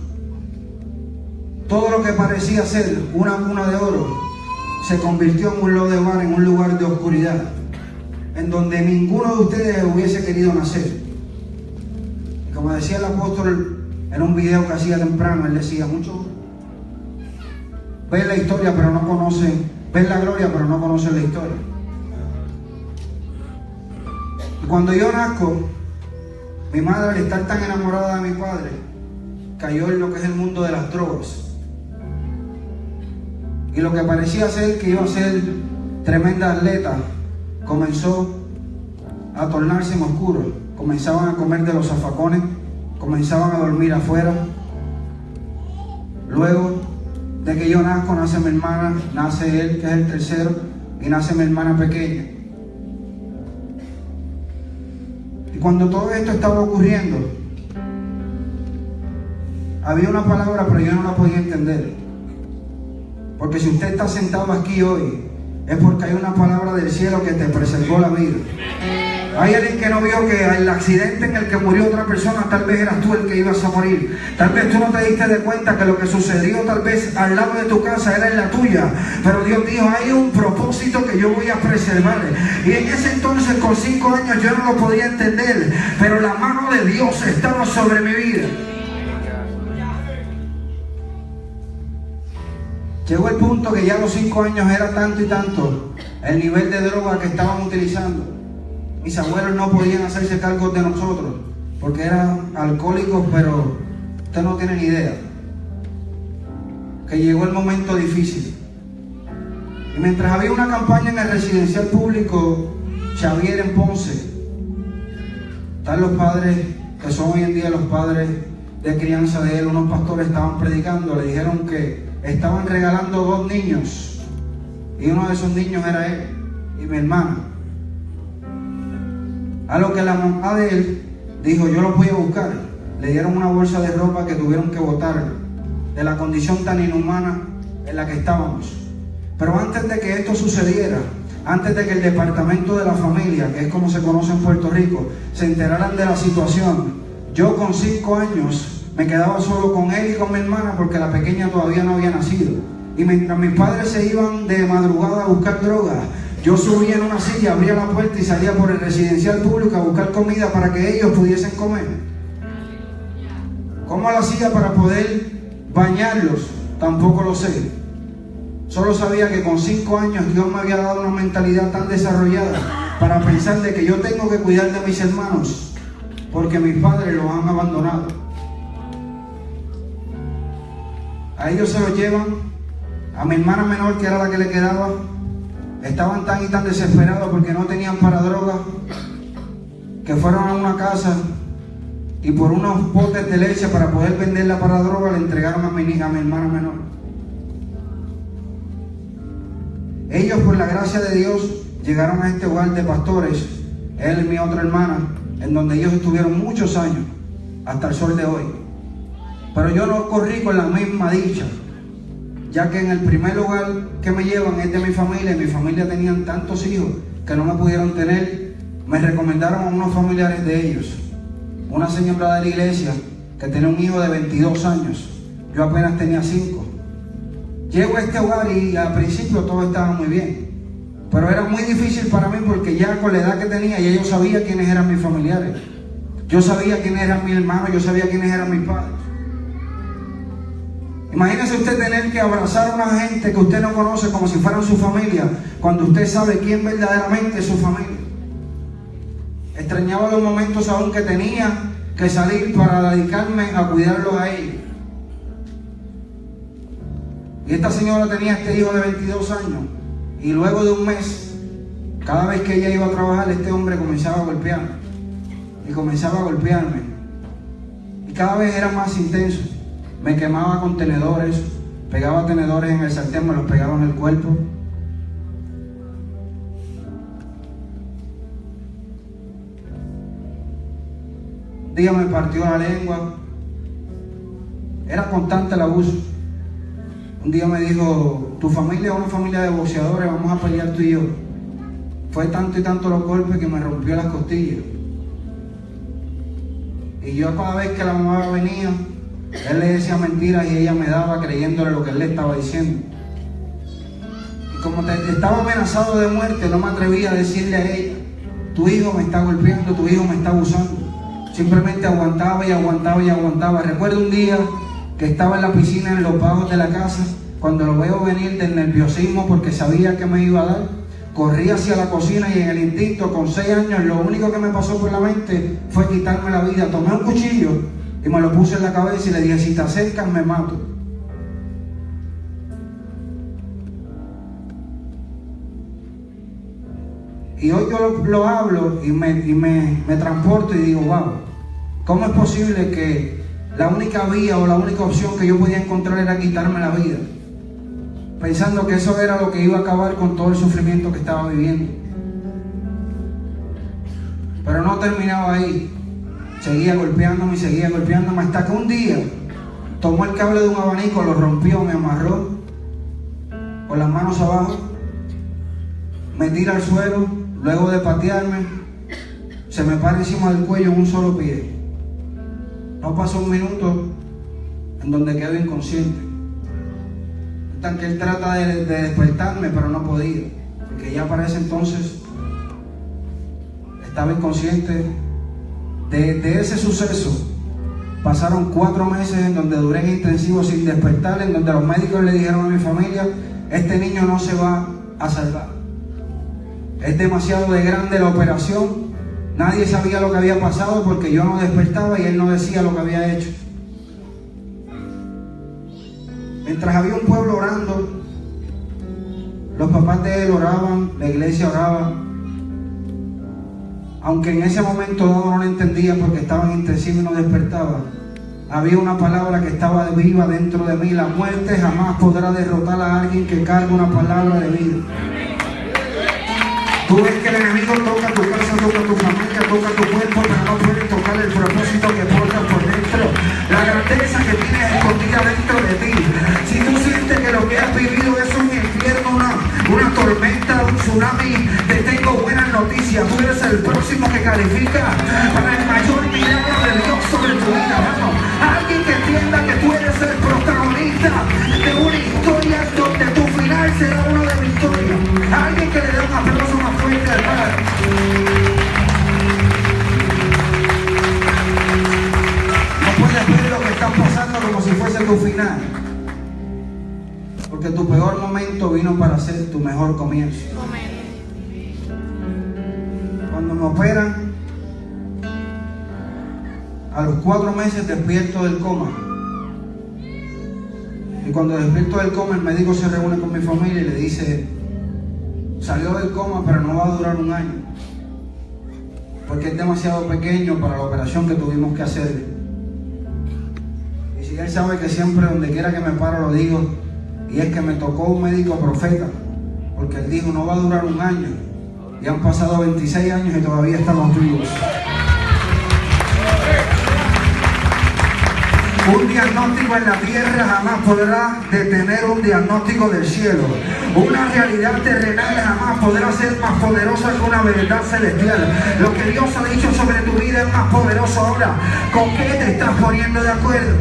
Todo lo que parecía ser una cuna de oro se convirtió en un en un lugar de oscuridad, en donde ninguno de ustedes hubiese querido nacer. Como decía el apóstol en un video que hacía temprano, él decía, mucho ven la historia pero no conocen, ven la gloria pero no conocen la historia. Y cuando yo nazco, mi madre al estar tan enamorada de mi padre, cayó en lo que es el mundo de las drogas. Y lo que parecía ser que iba a ser tremenda atleta comenzó a tornarse en oscuro. Comenzaban a comer de los zafacones, comenzaban a dormir afuera. Luego de que yo nazco, nace mi hermana, nace él, que es el tercero, y nace mi hermana pequeña. Y cuando todo esto estaba ocurriendo, había una palabra, pero yo no la podía entender. Porque si usted está sentado aquí hoy, es porque hay una palabra del cielo que te preservó la vida. Hay alguien que no vio que el accidente en el que murió otra persona, tal vez eras tú el que ibas a morir. Tal vez tú no te diste de cuenta que lo que sucedió tal vez al lado de tu casa era en la tuya. Pero Dios dijo, hay un propósito que yo voy a preservar. Y en ese entonces, con cinco años, yo no lo podía entender. Pero la mano de Dios estaba sobre mi vida. Llegó el punto que ya los cinco años era tanto y tanto el nivel de droga que estaban utilizando mis abuelos no podían hacerse cargo de nosotros porque eran alcohólicos, pero usted no tiene ni idea. Que llegó el momento difícil. Y mientras había una campaña en el residencial público Xavier en Ponce, están los padres, que son hoy en día los padres de crianza de él, unos pastores estaban predicando, le dijeron que estaban regalando dos niños. Y uno de esos niños era él y mi hermana. A lo que la mamá de él dijo, yo lo voy a buscar. Le dieron una bolsa de ropa que tuvieron que botar de la condición tan inhumana en la que estábamos. Pero antes de que esto sucediera, antes de que el departamento de la familia, que es como se conoce en Puerto Rico, se enteraran de la situación, yo con cinco años me quedaba solo con él y con mi hermana porque la pequeña todavía no había nacido. Y mientras mis padres se iban de madrugada a buscar drogas, yo subía en una silla, abría la puerta y salía por el residencial público a buscar comida para que ellos pudiesen comer. ¿Cómo lo hacía para poder bañarlos? Tampoco lo sé. Solo sabía que con cinco años Dios me había dado una mentalidad tan desarrollada para pensar de que yo tengo que cuidar de mis hermanos porque mis padres los han abandonado. A ellos se los llevan, a mi hermana menor que era la que le quedaba, estaban tan y tan desesperados porque no tenían para droga que fueron a una casa y por unos botes de leche para poder venderla para droga le entregaron a mi, a mi hermano menor. Ellos por la gracia de Dios llegaron a este hogar de pastores, él y mi otra hermana, en donde ellos estuvieron muchos años, hasta el sol de hoy. Pero yo no corrí con la misma dicha ya que en el primer lugar que me llevan es de mi familia, y mi familia tenían tantos hijos que no me pudieron tener, me recomendaron a unos familiares de ellos, una señora de la iglesia que tenía un hijo de 22 años, yo apenas tenía 5. Llego a este hogar y al principio todo estaba muy bien, pero era muy difícil para mí porque ya con la edad que tenía ya yo sabía quiénes eran mis familiares, yo sabía quiénes eran mis hermanos, yo sabía quiénes eran mis padres. Imagínese usted tener que abrazar a una gente que usted no conoce como si fueran su familia, cuando usted sabe quién verdaderamente es su familia. Extrañaba los momentos aún que tenía que salir para dedicarme a cuidarlos a ellos. Y esta señora tenía este hijo de 22 años. Y luego de un mes, cada vez que ella iba a trabajar, este hombre comenzaba a golpearme. Y comenzaba a golpearme. Y cada vez era más intenso. Me quemaba con tenedores, pegaba tenedores en el sartén, me los pegaba en el cuerpo. Un día me partió la lengua. Era constante el abuso. Un día me dijo, tu familia es una familia de boxeadores, vamos a pelear tú y yo. Fue tanto y tanto los golpes que me rompió las costillas. Y yo cada vez que la mamá venía, él le decía mentiras y ella me daba creyéndole lo que él le estaba diciendo. Y como estaba amenazado de muerte, no me atrevía a decirle a ella, tu hijo me está golpeando, tu hijo me está abusando. Simplemente aguantaba y aguantaba y aguantaba. Recuerdo un día que estaba en la piscina en los bajos de la casa, cuando lo veo venir del nerviosismo porque sabía que me iba a dar, corrí hacia la cocina y en el instinto, con seis años, lo único que me pasó por la mente fue quitarme la vida. Tomé un cuchillo y me lo puse en la cabeza y le dije, si te acercas me mato. Y hoy yo lo, lo hablo y, me, y me, me, transporto y digo, wow, ¿cómo es posible que la única vía o la única opción que yo podía encontrar era quitarme la vida? Pensando que eso era lo que iba a acabar con todo el sufrimiento que estaba viviendo. Pero no terminaba ahí. Seguía golpeándome y seguía golpeándome hasta que un día tomó el cable de un abanico, lo rompió, me amarró con las manos abajo, me tira al suelo, luego de patearme, se me para encima del cuello en un solo pie. No pasó un minuto en donde quedo inconsciente. Hasta que él trata de, de despertarme, pero no podía, porque ya para ese entonces estaba inconsciente. De, ese suceso pasaron cuatro meses en donde duré en intensivo sin despertar, en donde los médicos le dijeron a mi familia, este niño no se va a salvar. Es demasiado de grande la operación. Nadie sabía lo que había pasado porque yo no despertaba y él no decía lo que había hecho. Mientras había un pueblo orando, los papás de él oraban, la iglesia oraba, aunque en ese momento no lo entendía porque estaba en intensivo y no despertaba, había una palabra que estaba viva dentro de mí. La muerte jamás podrá derrotar a alguien que carga una palabra de vida. Tú ves que el enemigo toca tu casa, toca tu familia, toca tu cuerpo, pero no puede tocar el propósito que portas por dentro. La grandeza que tienes escondida dentro de ti. Si tú sientes que lo que has vivido es un infierno, una, una tormenta, un tsunami, te tengo buenas noticias. Tú eres el próximo que califica para el mayor milagro de Dios sobre tu vida. Vamos, alguien que entienda que tú eres el protagonista de una historia donde tu final será uno de victoria. Alguien que le dé un aplauso más fuerte al Padre. No puedes ver lo que está pasando como si fuese tu final. Porque tu peor momento vino para ser tu mejor comienzo. Me operan, a los cuatro meses despierto del coma. Y cuando despierto del coma, el médico se reúne con mi familia y le dice, salió del coma, pero no va a durar un año. Porque es demasiado pequeño para la operación que tuvimos que hacer. Y si él sabe que siempre donde quiera que me paro lo digo, y es que me tocó un médico profeta, porque él dijo, no va a durar un año. Y han pasado 26 años y todavía estamos vivos. Un diagnóstico en la tierra jamás podrá detener un diagnóstico del cielo. Una realidad terrenal jamás podrá ser más poderosa que una verdad celestial. Lo que Dios ha dicho sobre tu vida es más poderoso ahora. ¿Con qué te estás poniendo de acuerdo?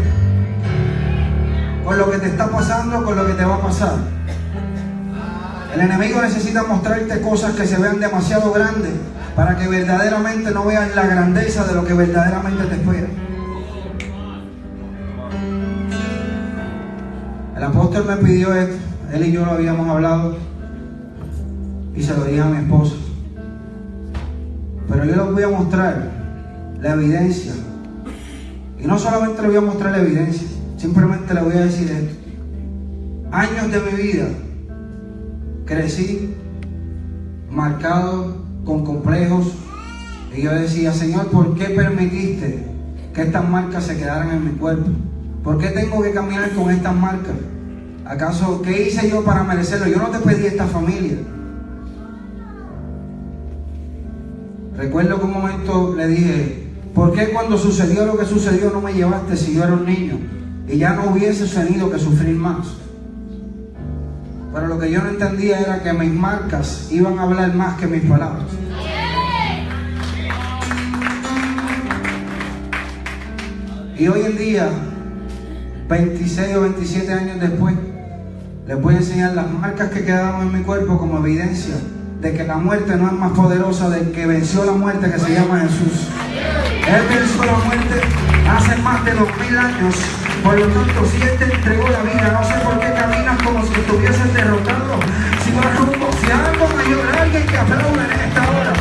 ¿Con lo que te está pasando con lo que te va a pasar? El enemigo necesita mostrarte cosas que se vean demasiado grandes para que verdaderamente no veas la grandeza de lo que verdaderamente te espera. El apóstol me pidió esto, él y yo lo habíamos hablado y se lo dije a mi esposa. Pero yo les voy a mostrar la evidencia. Y no solamente le voy a mostrar la evidencia, simplemente le voy a decir esto. Años de mi vida crecí marcado con complejos y yo decía, Señor, ¿por qué permitiste que estas marcas se quedaran en mi cuerpo? ¿Por qué tengo que caminar con estas marcas? ¿Acaso qué hice yo para merecerlo? Yo no te pedí esta familia. Recuerdo que un momento le dije, ¿por qué cuando sucedió lo que sucedió no me llevaste si yo era un niño? Y ya no hubiese tenido que sufrir más. Pero lo que yo no entendía era que mis marcas iban a hablar más que mis palabras. Y hoy en día 26 o 27 años después, les voy a enseñar las marcas que quedaron en mi cuerpo como evidencia de que la muerte no es más poderosa del que venció la muerte que se llama Jesús. Él venció la muerte hace más de dos mil años. Por lo tanto, si Él te entregó la vida, no sé por qué como si estuvieses derrotado. Si vas rumbo, si algo alguien que aplaude en esta hora.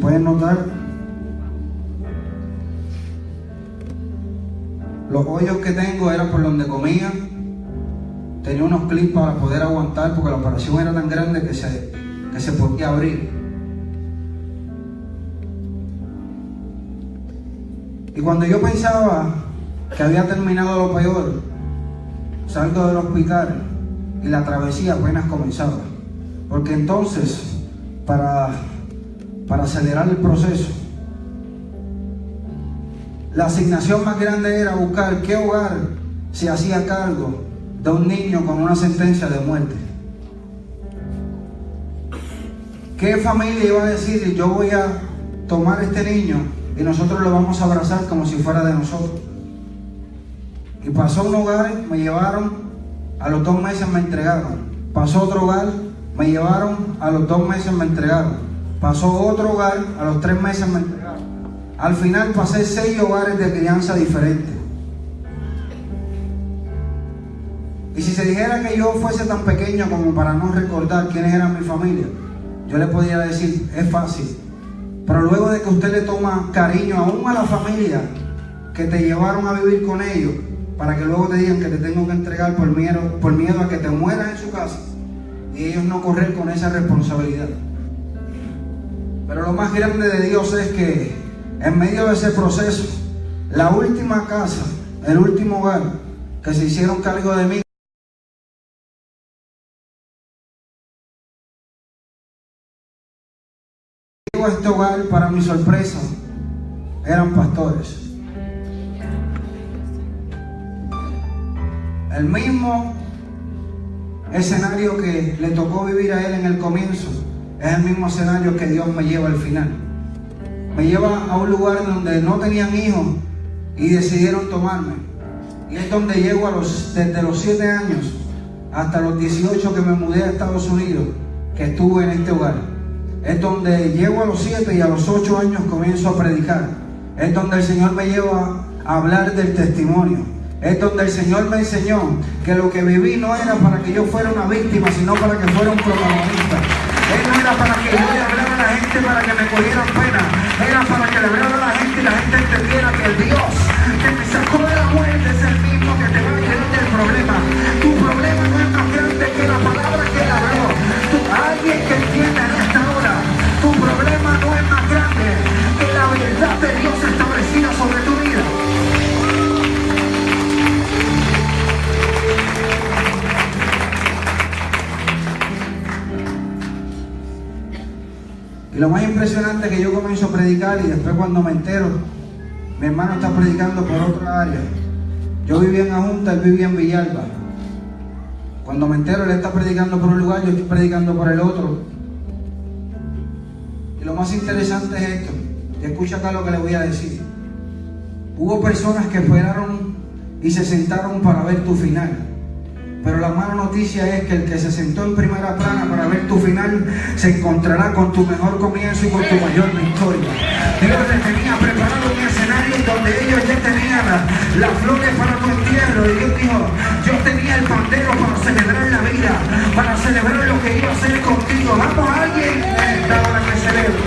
pueden notar, Los hoyos que tengo eran por donde comía. Tenía unos clips para poder aguantar porque la operación era tan grande que se, que se podía abrir. Y cuando yo pensaba que había terminado lo peor, salgo del hospital y la travesía apenas comenzaba. Porque entonces, para, para acelerar el proceso, la asignación más grande era buscar qué hogar se hacía cargo de un niño con una sentencia de muerte. ¿Qué familia iba a decir, yo voy a tomar este niño y nosotros lo vamos a abrazar como si fuera de nosotros? Y pasó un hogar, me llevaron, a los dos meses me entregaron. Pasó otro hogar, me llevaron, a los dos meses me entregaron. Pasó otro hogar, a los tres meses me entregaron. Al final pasé seis hogares de crianza diferentes. Y si se dijera que yo fuese tan pequeño como para no recordar quiénes eran mi familia, yo le podría decir, es fácil. Pero luego de que usted le toma cariño aún a la familia que te llevaron a vivir con ellos, para que luego te digan que te tengo que entregar por miedo, por miedo a que te mueras en su casa y ellos no correr con esa responsabilidad. Pero lo más grande de Dios es que en medio de ese proceso, la última casa, el último hogar que se hicieron cargo de mí, este hogar, para mi sorpresa, eran pastores. El mismo escenario que le tocó vivir a él en el comienzo es el mismo escenario que Dios me lleva al final. Me lleva a un lugar donde no tenían hijos y decidieron tomarme. Y es donde llego a los, desde los 7 años hasta los 18 que me mudé a Estados Unidos, que estuve en este hogar. Es donde llego a los 7 y a los 8 años comienzo a predicar. Es donde el Señor me lleva a hablar del testimonio es donde el Señor me enseñó que lo que viví no era para que yo fuera una víctima, sino para que fuera un protagonista. Él no era para que yo le hablara a la gente para que me cogieran pena. Era para que le hablara a la gente y la gente entendiera que el Dios Y lo más impresionante es que yo comienzo a predicar y después cuando me entero, mi hermano está predicando por otra área. Yo vivía en Ajunta, él vivía en Villalba. Cuando me entero, él está predicando por un lugar, yo estoy predicando por el otro. Y lo más interesante es esto. Y escucha acá lo que le voy a decir. Hubo personas que esperaron y se sentaron para ver tu final. Pero la mala noticia es que el que se sentó en primera plana para ver tu final se encontrará con tu mejor comienzo y con tu mayor victoria. Dios les tenía preparado un escenario donde ellos ya tenían las flores para tu entierro. Y Dios dijo, yo tenía el pandero para celebrar la vida, para celebrar lo que iba a hacer contigo. Vamos a alguien esta hora que celebro.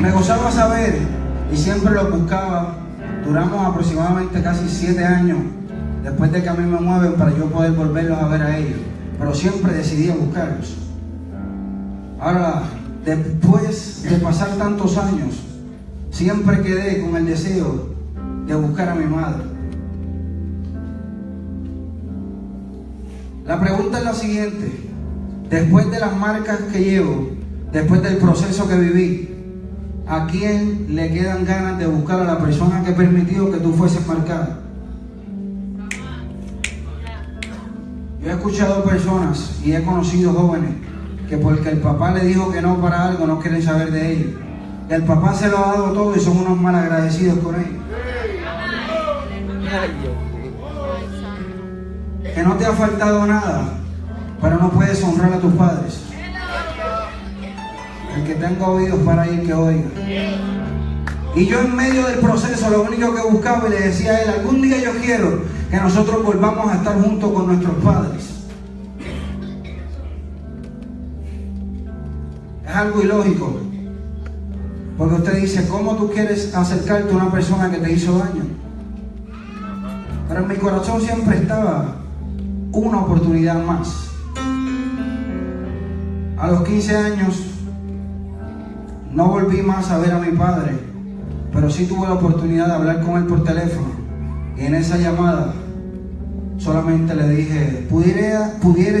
Me gozaba saber y siempre lo buscaba Duramos aproximadamente casi siete años después de que a mí me mueven para yo poder volverlos a ver a ellos. Pero siempre decidí buscarlos. Ahora, después de pasar tantos años, siempre quedé con el deseo de buscar a mi madre. La pregunta es la siguiente. Después de las marcas que llevo, después del proceso que viví, ¿A quién le quedan ganas de buscar a la persona que permitió que tú fueses marcado? Yo he escuchado personas y he conocido jóvenes que porque el papá le dijo que no para algo no quieren saber de ellos. El papá se lo ha dado todo y son unos malagradecidos con él. Que no te ha faltado nada, pero no puedes honrar a tus padres. Que tenga oídos para ir, que oiga. Y yo en medio del proceso lo único que buscaba y le decía a él, algún día yo quiero que nosotros volvamos a estar juntos con nuestros padres. Es algo ilógico. Porque usted dice, ¿cómo tú quieres acercarte a una persona que te hizo daño? Pero en mi corazón siempre estaba una oportunidad más. A los 15 años no volví más a ver a mi padre, pero sí tuve la oportunidad de hablar con él por teléfono. Y en esa llamada solamente le dije, pudiera, pudiera,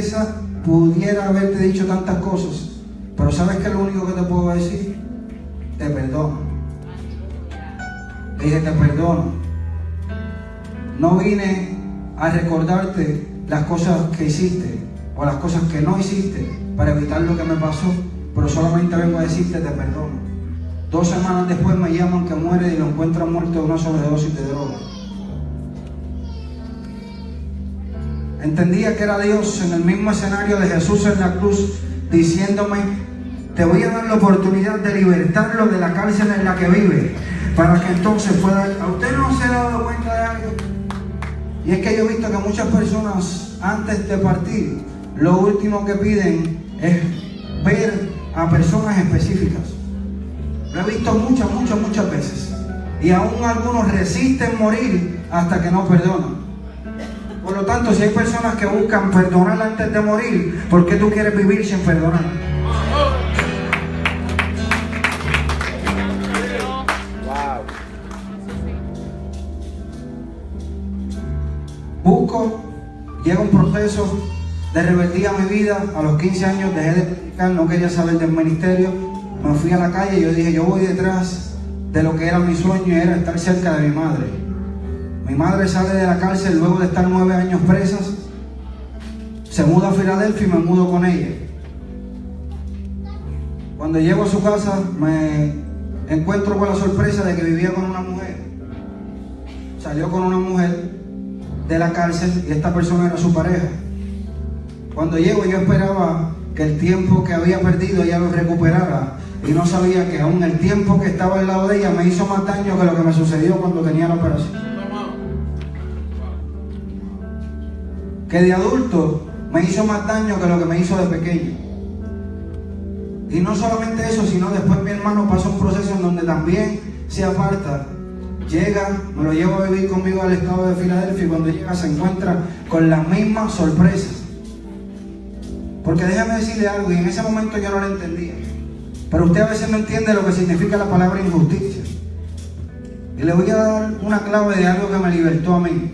pudiera haberte dicho tantas cosas, pero ¿sabes qué lo único que te puedo decir? Te perdono. Dije, te perdono. No vine a recordarte las cosas que hiciste o las cosas que no hiciste para evitar lo que me pasó, pero solamente vengo a decirte te perdono. Dos semanas después me llaman que muere y lo encuentran muerto de una sobredosis de droga. Entendía que era Dios en el mismo escenario de Jesús en la cruz diciéndome, te voy a dar la oportunidad de libertarlo de la cárcel en la que vive, para que entonces pueda... ¿A usted no se ha dado cuenta de algo? Y es que yo he visto que muchas personas antes de partir, lo último que piden es ver a personas específicas. Lo he visto muchas, muchas, muchas veces. Y aún algunos resisten morir hasta que no perdonan. Por lo tanto, si hay personas que buscan perdonar antes de morir, ¿por qué tú quieres vivir sin perdonar? Busco, llega un proceso de rebeldía a mi vida. A los 15 años dejé de predicar, no quería saber del ministerio. Me fui a la calle y yo dije, yo voy detrás de lo que era mi sueño y era estar cerca de mi madre. Mi madre sale de la cárcel luego de estar nueve años presas. Se muda a Filadelfia y me mudo con ella. Cuando llego a su casa me encuentro con la sorpresa de que vivía con una mujer. Salió con una mujer de la cárcel y esta persona era su pareja. Cuando llego yo esperaba que el tiempo que había perdido ella lo recuperara y no sabía que aún el tiempo que estaba al lado de ella me hizo más daño que lo que me sucedió cuando tenía la operación. que de adulto me hizo más daño que lo que me hizo de pequeño. Y no solamente eso, sino después mi hermano pasa un proceso en donde también se aparta, llega, me lo llevo a vivir conmigo al estado de Filadelfia y cuando llega se encuentra con las mismas sorpresas. Porque déjame decirle algo, y en ese momento yo no lo entendía. Pero usted a veces no entiende lo que significa la palabra injusticia. Y le voy a dar una clave de algo que me libertó a mí.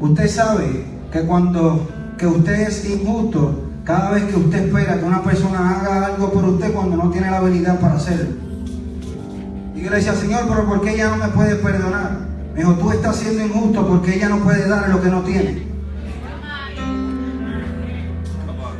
Usted sabe que cuando que usted es injusto, cada vez que usted espera que una persona haga algo por usted cuando no tiene la habilidad para hacerlo. Y yo le decía, Señor, pero ¿por qué ella no me puede perdonar? Me dijo, tú estás siendo injusto porque ella no puede dar lo que no tiene.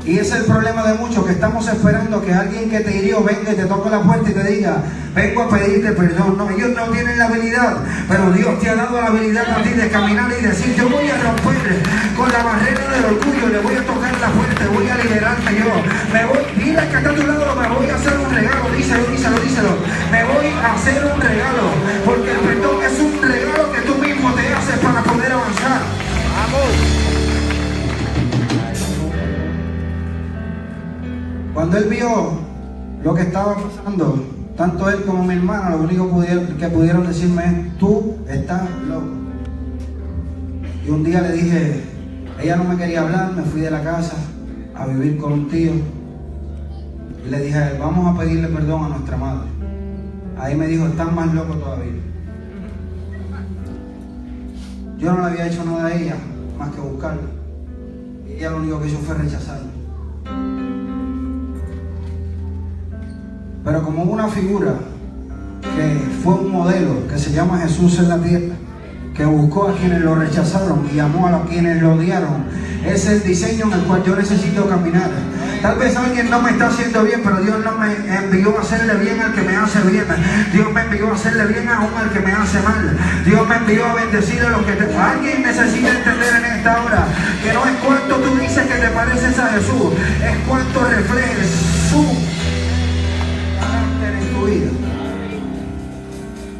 Y es el problema de muchos, que estamos esperando que alguien que te hirió venga y te toque la puerta y te diga, vengo a pedirte perdón. No, ellos no tienen la habilidad, pero Dios te ha dado la habilidad a ti de caminar y decir, yo voy a romper con la barrera del orgullo, le voy a tocar la puerta, voy a liberarme yo. Me voy, mira que está a tu lado, me voy a hacer un regalo, díselo, díselo, díselo. Me voy a hacer un regalo, porque el perdón es un regalo que tú mismo te haces para poder avanzar. Vamos. Cuando él vio lo que estaba pasando, tanto él como mi hermana, lo único que pudieron decirme es, tú estás loco. Y un día le dije, ella no me quería hablar, me fui de la casa a vivir con un tío. Y le dije, vamos a pedirle perdón a nuestra madre. Ahí me dijo, estás más loco todavía. Yo no le había hecho nada a ella, más que buscarla. Y ella lo único que hizo fue rechazarme. Pero como una figura que fue un modelo que se llama Jesús en la tierra, que buscó a quienes lo rechazaron y amó a quienes lo odiaron, es el diseño en el cual yo necesito caminar. Tal vez alguien no me está haciendo bien, pero Dios no me envió a hacerle bien al que me hace bien. Dios me envió a hacerle bien aún al que me hace mal. Dios me envió a bendecir a los que te... Alguien necesita entender en esta hora que no es cuánto tú dices que te pareces a Jesús, es cuánto reflejes su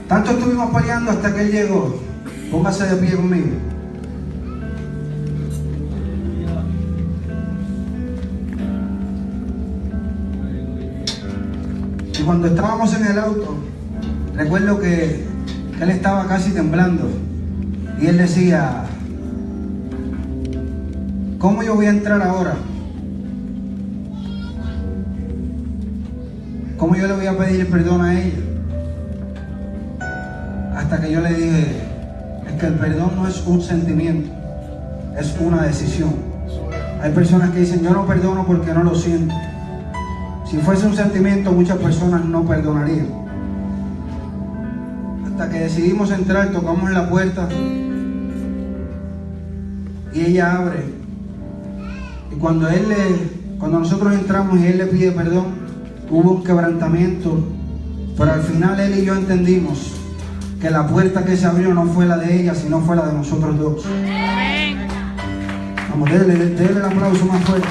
tanto estuvimos peleando hasta que Él llegó. Póngase de pie conmigo. Y cuando estábamos en el auto, recuerdo que, él estaba casi temblando y él decía, ¿cómo yo voy a entrar ahora? ¿Cómo yo le voy a pedir perdón a ella? Hasta que yo le dije, es que el perdón no es un sentimiento, es una decisión. Hay personas que dicen, yo no perdono porque no lo siento. Si fuese un sentimiento, muchas personas no perdonarían. Hasta que decidimos entrar, tocamos la puerta y ella abre. Y cuando él le, cuando nosotros entramos y él le pide perdón, hubo un quebrantamiento, pero al final él y yo entendimos que la puerta que se abrió no fue la de ella, sino fue la de nosotros dos. Vamos, déle, déle el aplauso más fuerte.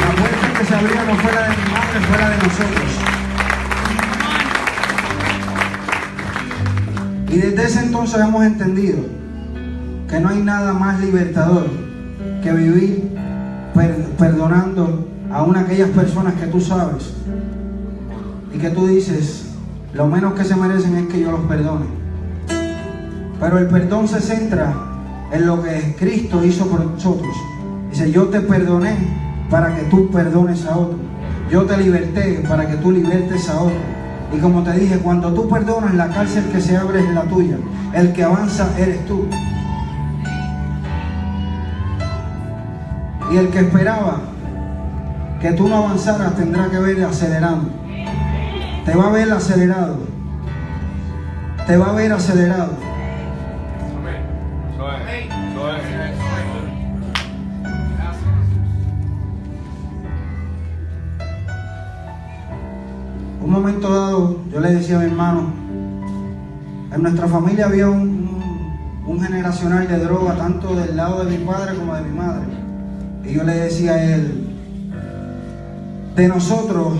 La puerta que se abrió no fue la de mi madre, fue la de nosotros. Y desde ese entonces hemos entendido que no hay nada más libertador que vivir perdonando a una de aquellas personas que tú sabes y que tú dices, lo menos que se merecen es que yo los perdone. Pero el perdón se centra en lo que Cristo hizo por nosotros. Dice, yo te perdoné para que tú perdones a otro. Yo te liberté para que tú libertes a otro. Y como te dije, cuando tú perdonas, la cárcel que se abre es la tuya. El que avanza eres tú. Y el que esperaba que tú no avanzaras tendrá que ver acelerando. Te va a ver acelerado. Te va a ver acelerado. Un momento dado, yo le decía a mi hermano, en nuestra familia había un, un, generacional de droga, tanto del lado de mi padre como de mi madre. Y yo le decía a él, de nosotros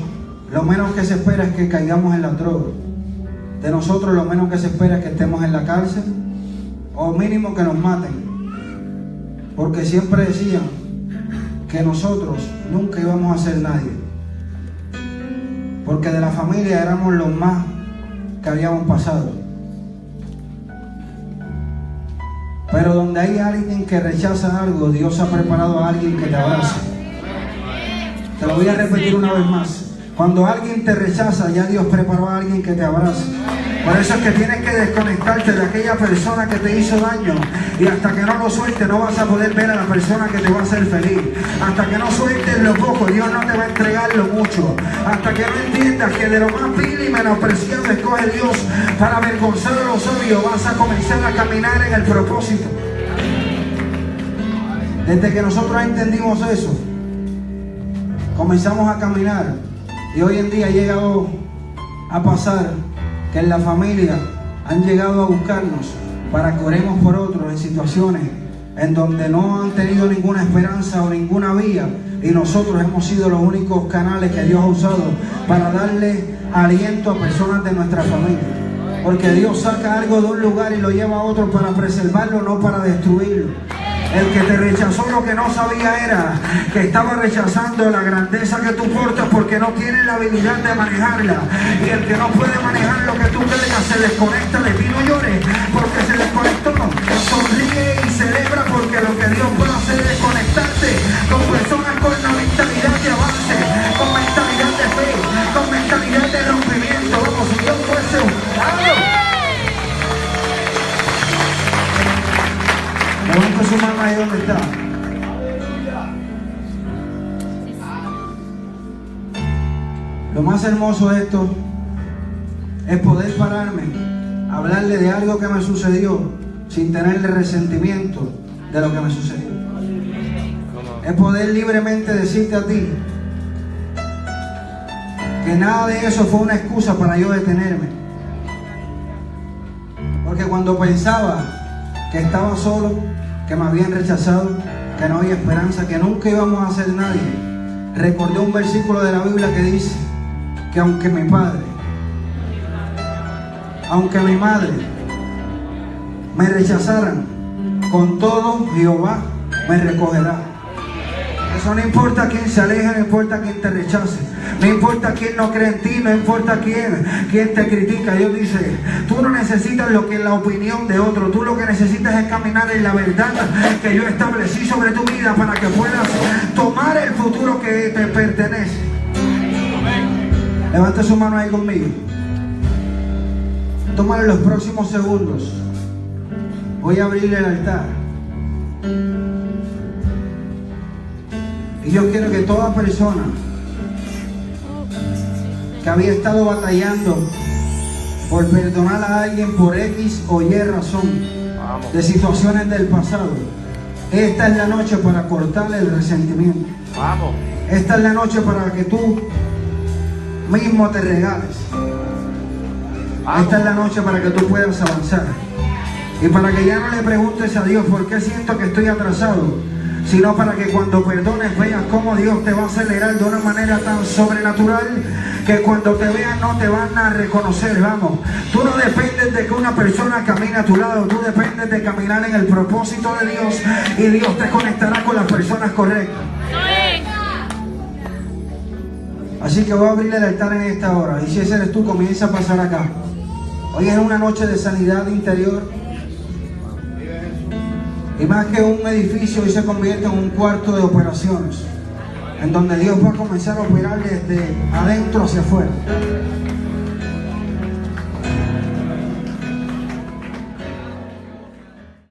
lo menos que se espera es que caigamos en la droga. De nosotros lo menos que se espera es que estemos en la cárcel o mínimo que nos maten. Porque siempre decían que nosotros nunca íbamos a ser nadie. Porque de la familia éramos los más que habíamos pasado. Pero donde hay alguien que rechaza algo, Dios ha preparado a alguien que te abrace. Te lo voy a repetir una vez más. Cuando alguien te rechaza, ya Dios preparó a alguien que te abrace. Por eso es que tienes que desconectarte de aquella persona que te hizo daño. Y hasta que no lo sueltes, no vas a poder ver a la persona que te va a hacer feliz. Hasta que no sueltes lo poco, Dios no te va a entregar lo mucho. Hasta que no entiendas que de lo más vil y menospreciado escoge Dios para avergonzar a los sabios, vas a comenzar a caminar en el propósito. Desde que nosotros entendimos eso, comenzamos a caminar. Y hoy en día ha llegado a pasar que en la familia han llegado a buscarnos para que oremos por otros en situaciones en donde no han tenido ninguna esperanza o ninguna vía y nosotros hemos sido los únicos canales que Dios ha usado para darle aliento a personas de nuestra familia. Porque Dios saca algo de un lugar y lo lleva a otro para preservarlo, no para destruirlo. El que te rechazó lo que no sabía era que estaba rechazando la grandeza que tú portas porque no tiene la habilidad de manejarla. Y el que no puede manejar lo que tú cargas se desconecta de ti, no llores porque se desconectó. Sonríe y celebra porque lo que Dios puede hacer es conectarte con Lo más hermoso de esto es poder pararme, hablarle de algo que me sucedió sin tenerle resentimiento de lo que me sucedió. Es poder libremente decirte a ti que nada de eso fue una excusa para yo detenerme. Porque cuando pensaba que estaba solo, que me habían rechazado, que no había esperanza, que nunca íbamos a ser nadie. Recordé un versículo de la Biblia que dice que aunque mi padre, aunque mi madre me rechazaran, con todo Jehová me recogerá. Eso no importa quién se aleja, no importa quién te rechace, no importa quién no cree en ti, no importa quién, quién te critica. Dios dice, tú no necesitas lo que es la opinión de otro, tú lo que necesitas es caminar en la verdad que yo establecí sobre tu vida para que puedas tomar el futuro que te pertenece. Levanta su mano ahí conmigo. Tómale los próximos segundos. Voy a abrirle el altar. Y yo quiero que toda persona que había estado batallando por perdonar a alguien por X o Y razón de situaciones del pasado, esta es la noche para cortarle el resentimiento. Vamos. Esta es la noche para que tú mismo te regales. Esta es la noche para que tú puedas avanzar. Y para que ya no le preguntes a Dios por qué siento que estoy atrasado, sino para que cuando perdones veas cómo Dios te va a acelerar de una manera tan sobrenatural que cuando te vean no te van a reconocer, vamos. Tú no dependes de que una persona camine a tu lado, tú dependes de caminar en el propósito de Dios y Dios te conectará con las personas correctas. Así que voy a abrir el altar en esta hora. Y si ese eres tú, comienza a pasar acá. Hoy es una noche de sanidad interior. Y más que un edificio, hoy se convierte en un cuarto de operaciones. En donde Dios va a comenzar a operar desde adentro hacia afuera.